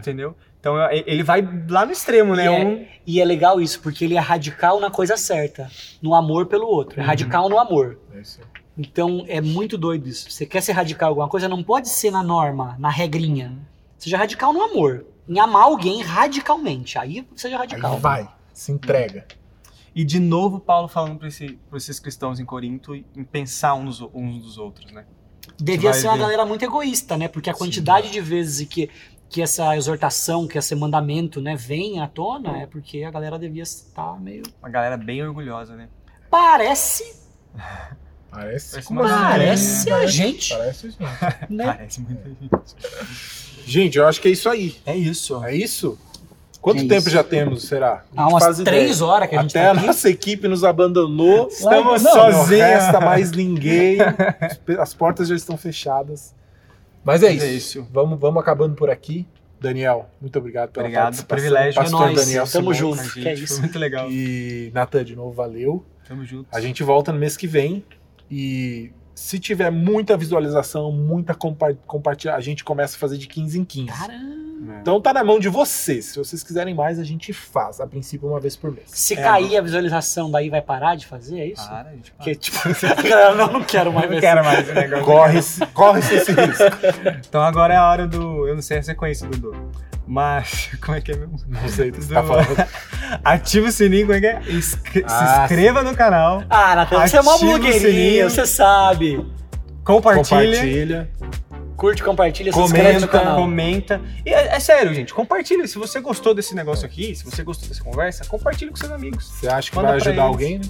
Então ele vai lá no extremo, né? E é- Um- E é legal isso, porque ele é radical na coisa certa, no amor pelo outro. É Uhum. radical no amor. É isso. Então é muito doido isso. Você quer ser radical em alguma coisa, não pode ser na norma, na regrinha. Seja radical no amor. Em amar alguém radicalmente. Aí seja radical. Aí vai, se entrega. E de novo, Paulo falando para esse, pra esses cristãos em Corinto em pensar uns, uns dos outros, né? Devia ser uma ver. galera muito egoísta, né? Porque a Sim. quantidade de vezes que, que essa exortação, que esse mandamento, né, vem à tona, é porque a galera devia estar meio. Uma galera bem orgulhosa, né? Parece, Parece, Parece assim? parece a gente, Parece a gente. né? Parece muita gente. Gente, eu acho que é isso aí. É isso. É isso? Quanto Que tempo isso? já temos, será? Há umas faz ideia. três horas que a gente Até tá a aqui. nossa equipe nos abandonou. Estamos sozinhos. Não resta mais ninguém. As portas já estão fechadas. Mas é Mas isso. é isso. Vamos, vamos acabando por aqui. Daniel, muito obrigado pela Obrigado, participação. privilégio. Pastor É nóis, Daniel tamo Simões. junto. A que gente, é isso. Foi muito legal. E Natan, de novo, valeu. Tamo junto. A gente volta no mês que vem. E se tiver muita visualização, muita compa compartilhar, a gente começa a fazer de 15 em 15. Caramba. Então tá na mão de vocês. Se vocês quiserem mais, a gente faz. A princípio, uma vez por mês. Se É, cair a visualização, daí vai parar de fazer, é isso? Para, a gente para. Porque, tipo, a galera não, não quero mais não quero mais negócio. Corre, esse- corre esse risco. Então agora é a hora do. Eu não sei a sequência, Dudu. Mas. Como é que é mesmo? Não sei, tu Do- tá falando. Ativa o sininho, como é que é? Ah, se inscreva no canal, Ah, Natan, você é uma Ativa o blogueirinha, sininho. você sabe. compartilha, Compartilha. Curte, compartilha, se Comenta, inscreve no canal. comenta. E é, é sério, gente, compartilha. Se você gostou desse negócio aqui, se você gostou dessa conversa, compartilha com seus amigos. Você acha que Manda vai ajudar alguém, né?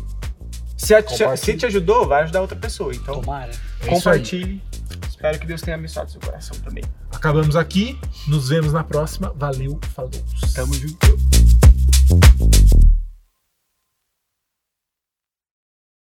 Se, a- se te ajudou, vai ajudar outra pessoa. Então, Tomara. É compartilhe. Espero que Deus tenha abençoado seu coração também. Acabamos aqui. Nos vemos na próxima. Valeu, falou. Tamo junto.